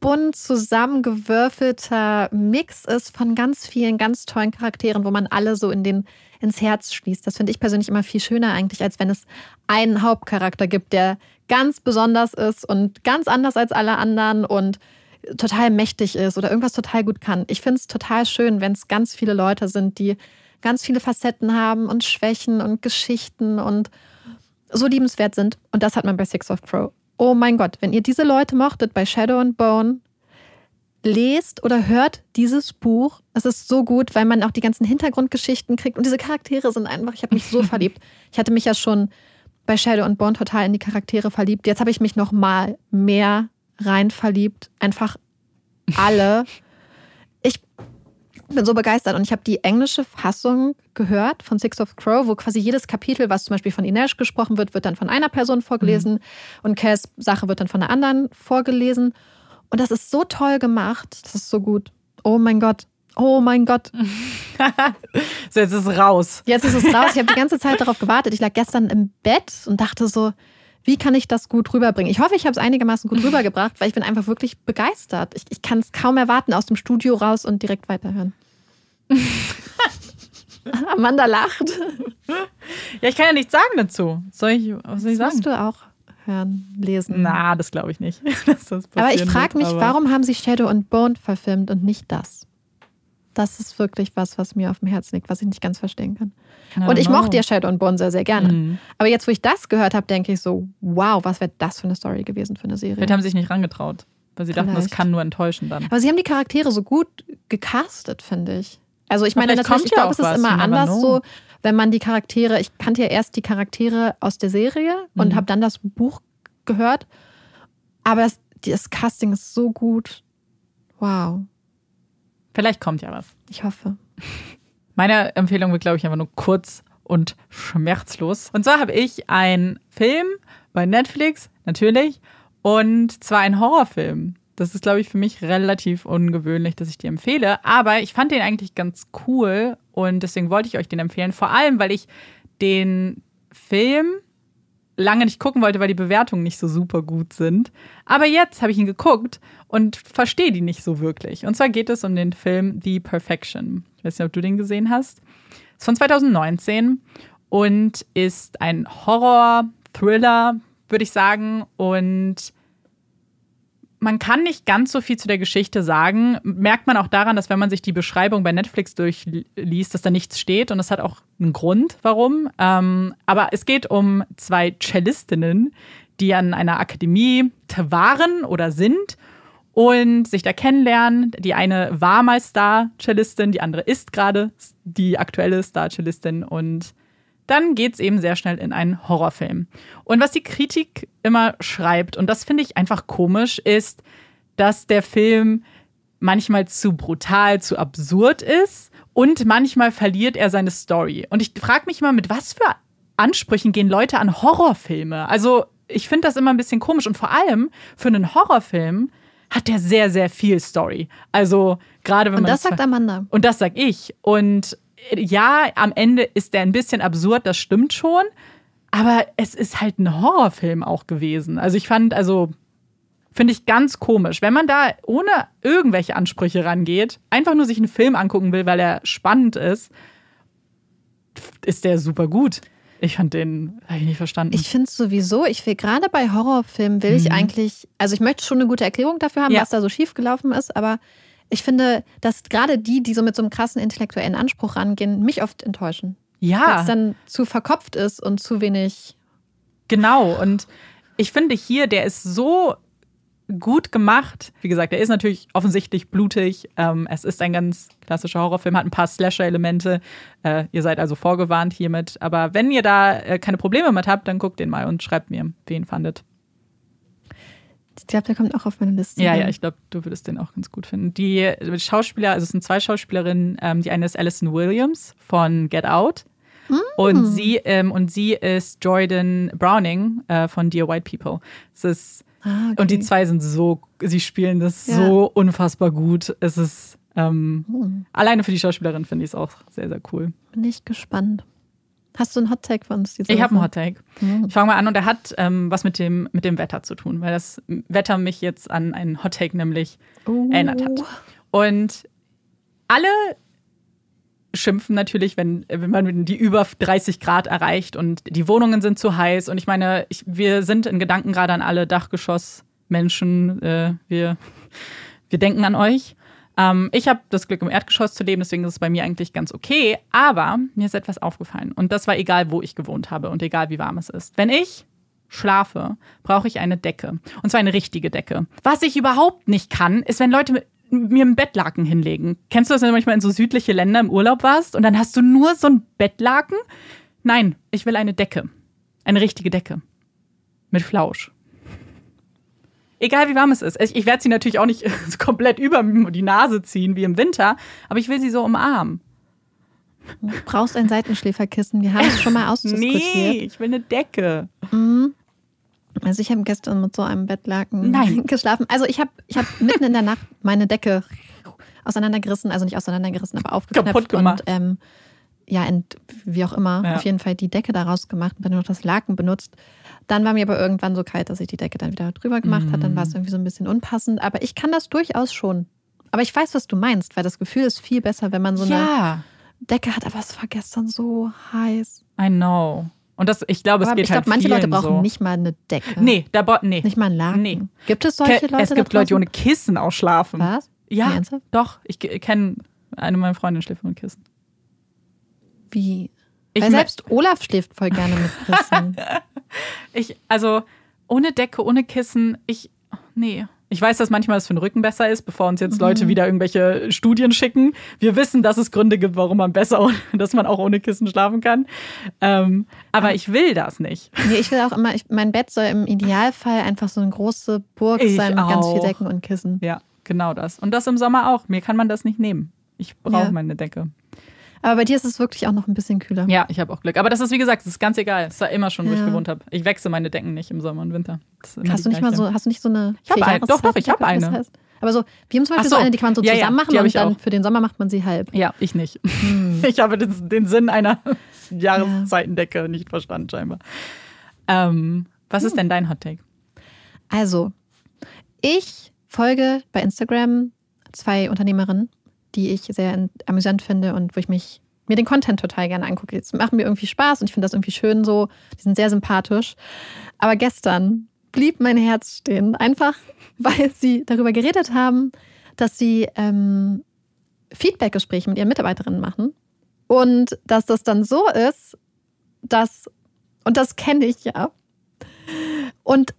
bunt zusammengewürfelter Mix ist von ganz vielen ganz tollen Charakteren, wo man alle so in den ins Herz schließt. Das finde ich persönlich immer viel schöner eigentlich, als wenn es einen Hauptcharakter gibt, der ganz besonders ist und ganz anders als alle anderen und total mächtig ist oder irgendwas total gut kann. Ich finde es total schön, wenn es ganz viele Leute sind, die ganz viele Facetten haben und Schwächen und Geschichten und so liebenswert sind. Und das hat man bei Six of Crow. Oh mein Gott, wenn ihr diese Leute mochtet bei Shadow and Bone, lest oder hört dieses Buch. Es ist so gut, weil man auch die ganzen Hintergrundgeschichten kriegt und diese Charaktere sind einfach, ich habe mich so verliebt. Ich hatte mich ja schon bei Shadow und Bond total in die Charaktere verliebt. Jetzt habe ich mich noch mal mehr rein verliebt. Einfach alle. Ich bin so begeistert und ich habe die englische Fassung gehört von Six of Crow, wo quasi jedes Kapitel, was zum Beispiel von Inesh gesprochen wird, wird dann von einer Person vorgelesen mhm. und Cass Sache wird dann von der anderen vorgelesen. Und das ist so toll gemacht. Das ist so gut. Oh mein Gott. Oh mein Gott. so, jetzt ist es raus. Jetzt ist es raus. Ich habe die ganze Zeit darauf gewartet. Ich lag gestern im Bett und dachte so, wie kann ich das gut rüberbringen? Ich hoffe, ich habe es einigermaßen gut rübergebracht, weil ich bin einfach wirklich begeistert. Ich, ich kann es kaum erwarten, aus dem Studio raus und direkt weiterhören. Amanda lacht. Ja, ich kann ja nichts sagen dazu. Soll ich, was soll ich das sagen? du auch hören, lesen. Na, das glaube ich nicht. aber ich frage mich, warum haben sie Shadow and Bone verfilmt und nicht das? Das ist wirklich was, was mir auf dem Herzen liegt, was ich nicht ganz verstehen kann. Und ich mochte ja Shadow and Bone sehr, sehr gerne. Mhm. Aber jetzt, wo ich das gehört habe, denke ich so, wow, was wäre das für eine Story gewesen für eine Serie? Vielleicht haben sie sich nicht rangetraut, weil sie Vielleicht. dachten, das kann nur enttäuschen dann. Aber sie haben die Charaktere so gut gecastet, finde ich. Also ich meine natürlich, ich glaube, es ist immer anders so, wenn man die Charaktere, ich kannte ja erst die Charaktere aus der Serie und mhm. habe dann das Buch gehört. Aber das, das Casting ist so gut. Wow. Vielleicht kommt ja was. Ich hoffe. Meine Empfehlung wird, glaube ich, einfach nur kurz und schmerzlos. Und zwar habe ich einen Film bei Netflix, natürlich, und zwar einen Horrorfilm. Das ist, glaube ich, für mich relativ ungewöhnlich, dass ich die empfehle. Aber ich fand den eigentlich ganz cool und deswegen wollte ich euch den empfehlen. Vor allem, weil ich den Film lange nicht gucken wollte, weil die Bewertungen nicht so super gut sind. Aber jetzt habe ich ihn geguckt und verstehe die nicht so wirklich. Und zwar geht es um den Film The Perfection. Ich weiß nicht, ob du den gesehen hast. Ist von 2019 und ist ein Horror-Thriller, würde ich sagen. Und man kann nicht ganz so viel zu der Geschichte sagen. Merkt man auch daran, dass wenn man sich die Beschreibung bei Netflix durchliest, dass da nichts steht. Und das hat auch einen Grund, warum. Ähm, aber es geht um zwei Cellistinnen, die an einer Akademie waren oder sind und sich da kennenlernen. Die eine war mal Star-Cellistin, die andere ist gerade die aktuelle Star-Cellistin und dann geht es eben sehr schnell in einen Horrorfilm. Und was die Kritik immer schreibt, und das finde ich einfach komisch, ist, dass der Film manchmal zu brutal, zu absurd ist und manchmal verliert er seine Story. Und ich frage mich mal, mit was für Ansprüchen gehen Leute an Horrorfilme? Also ich finde das immer ein bisschen komisch und vor allem für einen Horrorfilm hat der sehr, sehr viel Story. Also gerade wenn Und man. das sagt Amanda. Und das sag ich. Und ja, am Ende ist der ein bisschen absurd, das stimmt schon. Aber es ist halt ein Horrorfilm auch gewesen. Also ich fand, also finde ich ganz komisch. Wenn man da ohne irgendwelche Ansprüche rangeht, einfach nur sich einen Film angucken will, weil er spannend ist, ist der super gut. Ich fand den, habe ich nicht verstanden. Ich finde es sowieso, ich will gerade bei Horrorfilmen, will ich Mhm. eigentlich, also ich möchte schon eine gute Erklärung dafür haben, Ja. was da so schief gelaufen ist, aber ich finde, dass gerade die, die so mit so einem krassen intellektuellen Anspruch rangehen, mich oft enttäuschen. Weil ja, es dann zu verkopft ist und zu wenig. genau. Und ich finde hier, der ist so gut gemacht. Wie gesagt, er ist natürlich offensichtlich blutig. Ähm, es ist ein ganz klassischer Horrorfilm, hat ein paar Slasher-Elemente. Äh, ihr seid also vorgewarnt hiermit. Aber wenn ihr da äh, keine Probleme mit habt, dann guckt den mal und schreibt mir, ihn fandet. Ich glaube, der kommt auch auf meine Liste. Ja, ja, ich glaube, du würdest den auch ganz gut finden. Die Schauspieler, also es sind zwei Schauspielerinnen. Ähm, die eine ist Alison Williams von Get Out. Und, sie, ähm, und sie ist Jordan Browning äh, von Dear White People. Es ist, Ah, okay. Und die zwei sind so, sie spielen das Ja. so unfassbar gut. Es ist, ähm, Hm, alleine für die Schauspielerin finde ich es auch sehr, sehr cool. bin ich gespannt. Hast du einen Hot Take von uns Ich habe einen? Hot Take. Mhm. Ich fange mal an und er hat ähm, was mit dem, mit dem Wetter zu tun, weil das Wetter mich jetzt an einen Hot Take nämlich Oh. erinnert hat. Und alle schimpfen natürlich, wenn, wenn man die über 30 Grad erreicht und die Wohnungen sind zu heiß. Und ich meine, ich, wir sind in Gedanken gerade an alle Dachgeschossmenschen. Äh, wir, wir denken an euch. Ähm, ich habe das Glück, im Erdgeschoss zu leben, deswegen ist es bei mir eigentlich ganz okay. Aber mir ist etwas aufgefallen. Und das war egal, wo ich gewohnt habe und egal, wie warm es ist. Wenn ich schlafe, brauche ich eine Decke. Und zwar eine richtige Decke. Was ich überhaupt nicht kann, ist, wenn Leute mir einen Bettlaken hinlegen. Kennst du das, wenn du manchmal in so südliche Länder im Urlaub warst und dann hast du nur so ein Bettlaken? Nein, ich will eine Decke. Eine richtige Decke. Mit Flausch. Egal wie warm es ist. Ich werde sie natürlich auch nicht komplett über die Nase ziehen wie im Winter, aber ich will sie so umarmen. Du brauchst ein Seitenschläferkissen. Wir haben es schon mal Nee, ausdiskutiert. ich will eine Decke. Mhm. Also ich habe gestern mit so einem Bettlaken Nein. geschlafen. Also ich habe ich hab mitten in der Nacht meine Decke auseinandergerissen, also nicht auseinandergerissen, aber aufgeknöpft Kaputt gemacht. und ähm, ja, ent, wie auch immer, Ja. auf jeden Fall die Decke daraus gemacht und dann noch das Laken benutzt. Dann war mir aber irgendwann so kalt, dass ich die Decke dann wieder drüber gemacht habe. Dann war Mhm. es irgendwie so ein bisschen unpassend. Aber ich kann das durchaus schon. Aber ich weiß, was du meinst, weil das Gefühl ist viel besser, wenn man so eine ja, Decke hat. Aber es war gestern so heiß. I know. Und das, ich glaube, es geht ich glaube, halt manche Leute brauchen so. nicht mal eine Decke. Nee, da nee. Nicht mal ein Laken. Nee. Gibt es solche Leute? es gibt Leute, die ohne Kissen auch schlafen. Was? Ja, Nee, doch. Ich kenne eine meiner Freundinnen schläft ohne Kissen. Wie? Ich, Weil selbst Olaf schläft voll gerne mit Kissen. ich, also ohne Decke, ohne Kissen, ich, nee. Ich weiß, dass manchmal es für den Rücken besser ist, bevor uns jetzt Mhm. Leute wieder irgendwelche Studien schicken. Wir wissen, dass es Gründe gibt, warum man besser, ohne- dass man auch ohne Kissen schlafen kann. Ähm, aber ich will das nicht. nee, ich will auch immer, ich, mein Bett soll im Idealfall einfach so eine große Burg Ich sein mit ganz viel auch. Decken und Kissen. Ja, genau das. Und das im Sommer auch. Mir kann man das nicht nehmen. Ich brauche Ja. meine Decke. Aber bei dir ist es wirklich auch noch ein bisschen kühler. Ja, ich habe auch Glück. Aber das ist, wie gesagt, das ist ganz egal. Das war immer schon, wo ich Ja. gewohnt habe. Ich wechsle meine Decken nicht im Sommer und Winter. Hast du nicht mal so, hast du nicht so eine Ich hab vier eine. Doch, doch, ich hab Jahreszeitdecke, wie das eine. heißt? Aber so, wir haben zum Beispiel so. so. eine, die kann man so Ja, zusammen machen und ich dann auch. für den Sommer macht man sie halb. Ja, ich nicht. Hm. Ich habe den, den Sinn einer Jahreszeitendecke nicht verstanden, scheinbar. Ähm, was Hm. ist denn dein Hot Take? Also, ich folge bei Instagram zwei Unternehmerinnen, die ich sehr amüsant finde und wo ich mich mir den Content total gerne angucke. Es macht mir irgendwie Spaß und ich finde das irgendwie schön so. Die sind sehr sympathisch. Aber gestern blieb mein Herz stehen, einfach weil sie darüber geredet haben, dass sie ähm, Feedbackgespräche mit ihren Mitarbeiterinnen machen und dass das dann so ist, dass, und das kenne ich ja, und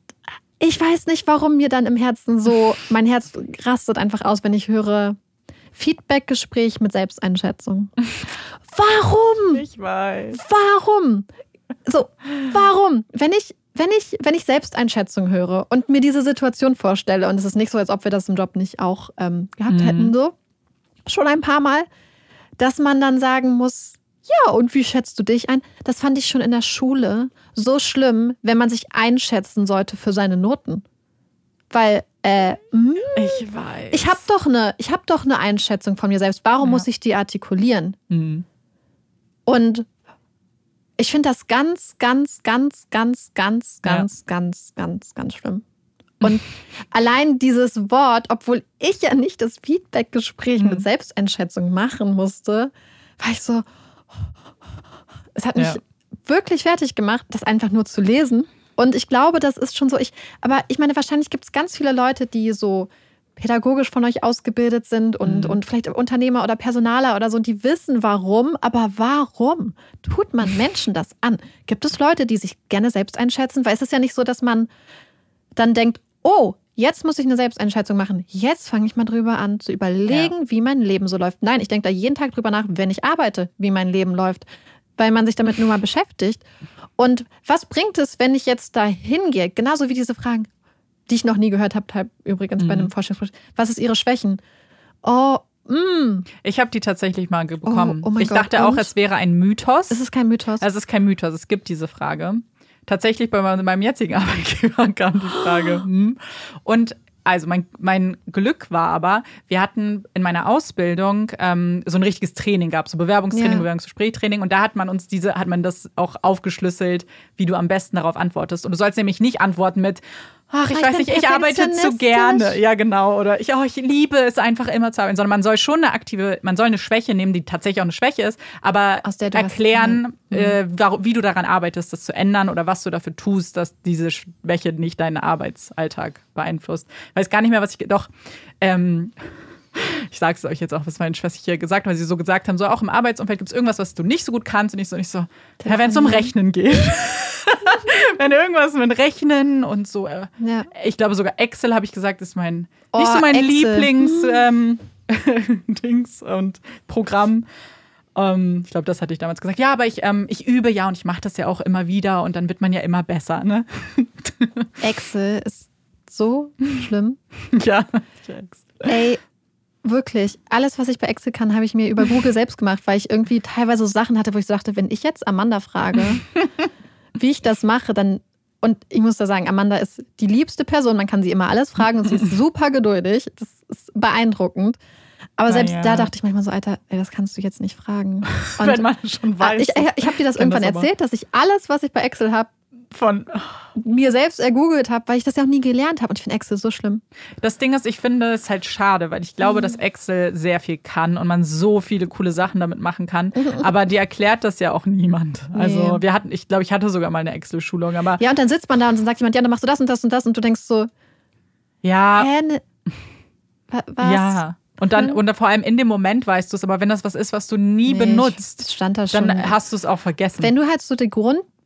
ich weiß nicht, warum mir dann im Herzen so, mein Herz rastet einfach aus, wenn ich höre Feedbackgespräch mit Selbsteinschätzung. Warum? Ich weiß. Warum? So, warum? Wenn ich, wenn ich, wenn ich Selbsteinschätzung höre und mir diese Situation vorstelle, und es ist nicht so, als ob wir das im Job nicht auch ähm, gehabt Mhm. hätten, so, schon ein paar Mal, dass man dann sagen muss, ja, und wie schätzt du dich ein? Das fand ich schon in der Schule so schlimm, wenn man sich einschätzen sollte für seine Noten. Weil, äh, hm, Ich weiß. ich habe doch eine, ich habe doch eine Einschätzung von mir selbst. Warum Ja. muss ich die artikulieren? Mhm. Und ich finde das ganz, ganz, ganz, ganz, ganz, Ja. ganz, ganz, ganz, ganz schlimm. Und allein dieses Wort, obwohl ich ja nicht das Feedbackgespräch Mhm. mit Selbsteinschätzung machen musste, war ich so, es hat mich Ja. wirklich fertig gemacht, das einfach nur zu lesen. Und ich glaube, das ist schon so, ich, aber ich meine, wahrscheinlich gibt es ganz viele Leute, die so pädagogisch von euch ausgebildet sind und, Mhm. und vielleicht Unternehmer oder Personaler oder so, die wissen warum, aber warum tut man Menschen das an? Gibt es Leute, die sich gerne selbst einschätzen? Weil es ist ja nicht so, dass man dann denkt, oh, jetzt muss ich eine Selbsteinschätzung machen. Jetzt fange ich mal drüber an zu überlegen, wie mein Leben so läuft. Nein, ich denke da jeden Tag drüber nach, wenn ich arbeite, wie mein Leben läuft, weil man sich damit nur mal beschäftigt. Und was bringt es, wenn ich jetzt da hingehe? Genauso wie diese Fragen, die ich noch nie gehört habe, übrigens bei Mhm. einem Vorstellungsgespräch. Was ist Ihre Schwächen? Oh, mm, Ich habe die tatsächlich mal bekommen. Oh, oh ich Gott, dachte auch, und? es wäre ein Mythos. es ist kein Mythos. Es ist kein Mythos, es gibt diese Frage. Tatsächlich bei meinem jetzigen Arbeitgeber kam die Frage. Hm. Und also mein, mein Glück war aber, wir hatten in meiner Ausbildung ähm, so ein richtiges Training gab, so Bewerbungstraining, Ja. Bewerbungsgesprächstraining und da hat man uns diese, hat man das auch aufgeschlüsselt, wie du am besten darauf antwortest. Und du sollst nämlich nicht antworten mit, ach, ich Ich weiß nicht, ich arbeite zu gerne. Ja, genau. Oder ich, oh, ich liebe es einfach immer zu arbeiten. Sondern man soll schon eine aktive, man soll eine Schwäche nehmen, die tatsächlich auch eine Schwäche ist, aber erklären, Mhm. äh, wie du daran arbeitest, das zu ändern oder was du dafür tust, dass diese Schwäche nicht deinen Arbeitsalltag beeinflusst. Ich weiß gar nicht mehr, was ich doch. Ähm, ich sage es euch jetzt auch, was meine Schwester hier gesagt hat, weil sie so gesagt haben, so auch im Arbeitsumfeld gibt es irgendwas, was du nicht so gut kannst und ich so nicht so, ja, wenn es um Rechnen geht. wenn irgendwas mit Rechnen und so, äh, ja. ich glaube sogar Excel habe ich gesagt, ist mein Oh, nicht so mein Excel. Lieblings ähm, und Programm. Ähm, ich glaube, das hatte ich damals gesagt. Ja, aber ich, ähm, ich übe ja und ich mache das ja auch immer wieder und dann wird man ja immer besser, ne? Excel ist so schlimm. ja. Ey, wirklich. Alles, was ich bei Excel kann, habe ich mir über Google selbst gemacht, weil ich irgendwie teilweise so Sachen hatte, wo ich so dachte, wenn ich jetzt Amanda frage, wie ich das mache, dann. Und ich muss da sagen, Amanda ist die liebste Person. Man kann sie immer alles fragen und sie ist super geduldig. Das ist beeindruckend. Aber selbst ja. da dachte ich manchmal so, Alter, ey, das kannst du jetzt nicht fragen. Und Wenn man schon weiß. ich ich habe dir das irgendwann das erzählt, dass ich alles, was ich bei Excel habe, von mir selbst ergoogelt habe, weil ich das ja auch nie gelernt habe. Und ich finde Excel so schlimm. Das Ding ist, ich finde es halt schade, weil ich glaube, Mhm. dass Excel sehr viel kann und man so viele coole Sachen damit machen kann. Aber die erklärt das ja auch niemand. Also Mhm. Nee. wir hatten, ich glaube, ich hatte sogar mal eine Excel-Schulung, aber Ja, und dann sitzt man da und dann sagt jemand, ja, dann machst du das und das und das und du denkst so, ja, hä, ne, wa- was? ja. Und dann, und dann vor allem in dem Moment weißt du es, aber wenn das was ist, was du nie Nee, benutzt, ich- stand da schon. dann hast du es auch vergessen. Wenn du halt so die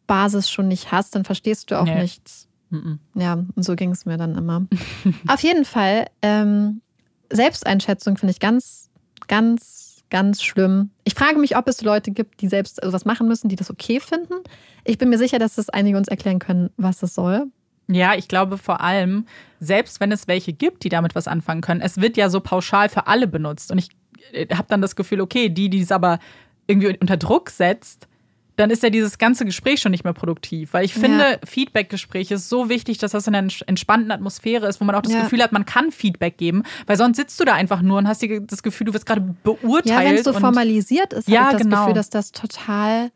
Grundbasis schon nicht hast, dann verstehst du auch Nee. nichts. Mhm. Ja, und so ging es mir dann immer. Auf jeden Fall, ähm, Selbsteinschätzung finde ich ganz, ganz, ganz schlimm. Ich frage mich, ob es Leute gibt, die selbst was machen müssen, die das okay finden. Ich bin mir sicher, dass das einige uns erklären können, was das soll. Ja, ich glaube vor allem, selbst wenn es welche gibt, die damit was anfangen können, es wird ja so pauschal für alle benutzt. Und ich habe dann das Gefühl, okay, die, die es aber irgendwie unter Druck setzt, dann ist ja dieses ganze Gespräch schon nicht mehr produktiv. Weil ich finde, Feedback-Gespräch ist so wichtig, dass das in einer entspannten Atmosphäre ist, wo man auch das Ja. Gefühl hat, man kann Feedback geben. Weil sonst sitzt du da einfach nur und hast die- das Gefühl, du wirst gerade Ja, beurteilt. wenn es so formalisiert ist, Ja, habe ich das genau. Gefühl, dass das total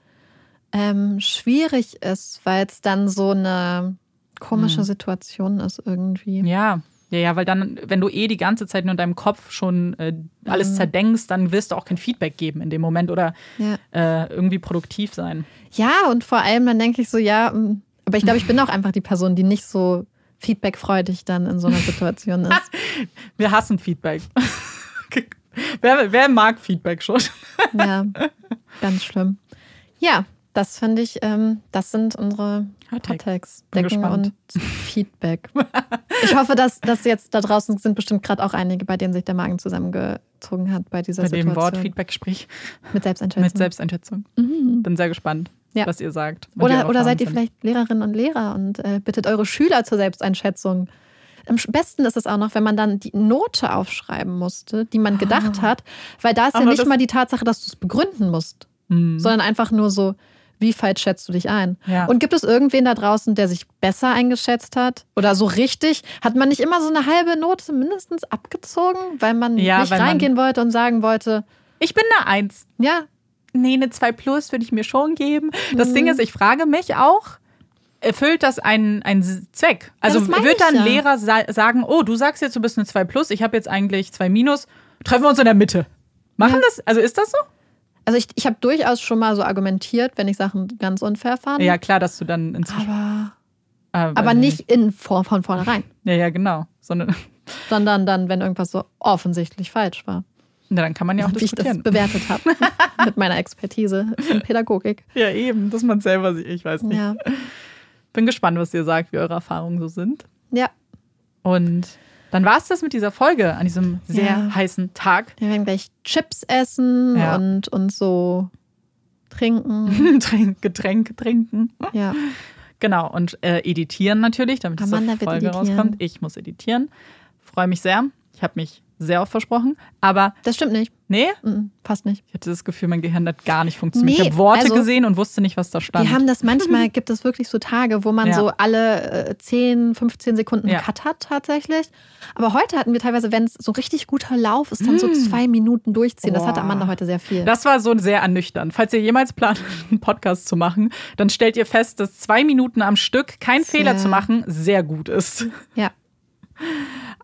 ähm, schwierig ist, weil es dann so eine komische Hm. Situation ist irgendwie. Ja, Ja, ja, weil dann, wenn du eh die ganze Zeit nur in deinem Kopf schon äh, alles Mhm. zerdenkst, dann wirst du auch kein Feedback geben in dem Moment oder Ja. äh, irgendwie produktiv sein. Ja, und vor allem dann denke ich so, ja, mm, aber ich glaube, ich bin auch einfach die Person, die nicht so feedbackfreudig dann in so einer Situation ist. Wir hassen Feedback. wer, wer mag Feedback schon? Ja, ganz schlimm. Ja, das finde ich, ähm, das sind unsere Decken gespannt. und Feedback. Ich hoffe, dass, dass jetzt da draußen sind bestimmt gerade auch einige, bei denen sich der Magen zusammengezogen hat bei dieser Bei dem Situation. Wort Feedback-Gespräch Mit Selbsteinschätzung. mit Selbsteinschätzung. Mhm. Bin sehr gespannt, Ja. was ihr sagt. Oder, oder seid ihr sind. vielleicht Lehrerinnen und Lehrer und äh, bittet eure Schüler zur Selbsteinschätzung? Am besten ist es auch noch, wenn man dann die Note aufschreiben musste, die man gedacht Ah. hat, weil da ist ja Aber nicht mal die Tatsache, dass du es begründen musst, Hm. sondern einfach nur so, wie falsch schätzt du dich ein? Ja. Und gibt es irgendwen da draußen, der sich besser eingeschätzt hat? Oder so richtig? Hat man nicht immer so eine halbe Note mindestens abgezogen, weil man Ja, nicht weil man- reingehen wollte und sagen wollte, ich bin eine Eins. ja, Nee, eine 2 Plus würde ich mir schon geben. Das Mhm. Ding ist, ich frage mich auch, erfüllt das einen, einen Zweck? Also meine wird dann ja. Lehrer sa sagen, oh, du sagst jetzt, du bist eine 2 Plus, ich habe jetzt eigentlich 2 Minus, treffen wir uns in der Mitte. Machen Ja. das? Also ist das so? Also ich, ich habe durchaus schon mal so argumentiert, wenn ich Sachen ganz unfair fand. Ja, klar, dass du dann inzwischen. Aber, äh, aber weiß nicht in, vor, von vornherein, Ja, ja, genau. Sondern, sondern dann, wenn irgendwas so offensichtlich falsch war. na, dann kann man ja auch wie ich das bewertet habe mit meiner Expertise in Pädagogik. Ja, eben, dass man selber sieht. Ich weiß nicht. Ja. Bin gespannt, was ihr sagt, wie eure Erfahrungen so sind. ja, Und dann war es das mit dieser Folge an diesem sehr Ja. heißen Tag. wir werden gleich Chips essen Ja. und, und so trinken. Trink, Getränke trinken. Ja, Genau, und äh, editieren natürlich, damit Amanda diese wird Folge rauskommt. Ich muss editieren. Freue mich sehr. Ich habe mich sehr oft versprochen. Aber das stimmt nicht. nee, Mhm, fast nicht. ich hatte das Gefühl, mein Gehirn hat gar nicht funktioniert. Nee, ich habe Worte also- gesehen und wusste nicht, was da stand. Wir haben das manchmal, gibt es wirklich so Tage, wo man Ja. so alle äh, 10, 15 Sekunden Ja. Cut hat tatsächlich. Aber heute hatten wir teilweise, wenn es so richtig guter Lauf ist, dann so Mm. zwei Minuten durchziehen. Das hatte Boah. Amanda heute sehr viel. Das war so sehr ernüchternd. Falls ihr jemals plant, einen Podcast zu machen, dann stellt ihr fest, dass zwei Minuten am Stück kein. Fehler zu machen sehr gut ist. ja.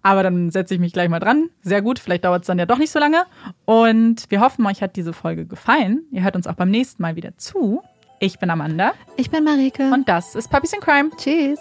Aber dann setze ich mich gleich mal dran. Sehr gut, vielleicht dauert es dann ja doch nicht so lange. Und wir hoffen, euch hat diese Folge gefallen. Ihr hört uns auch beim nächsten Mal wieder zu. Ich bin Amanda Ich bin Marike. und das ist Puppies in Crime. Tschüss.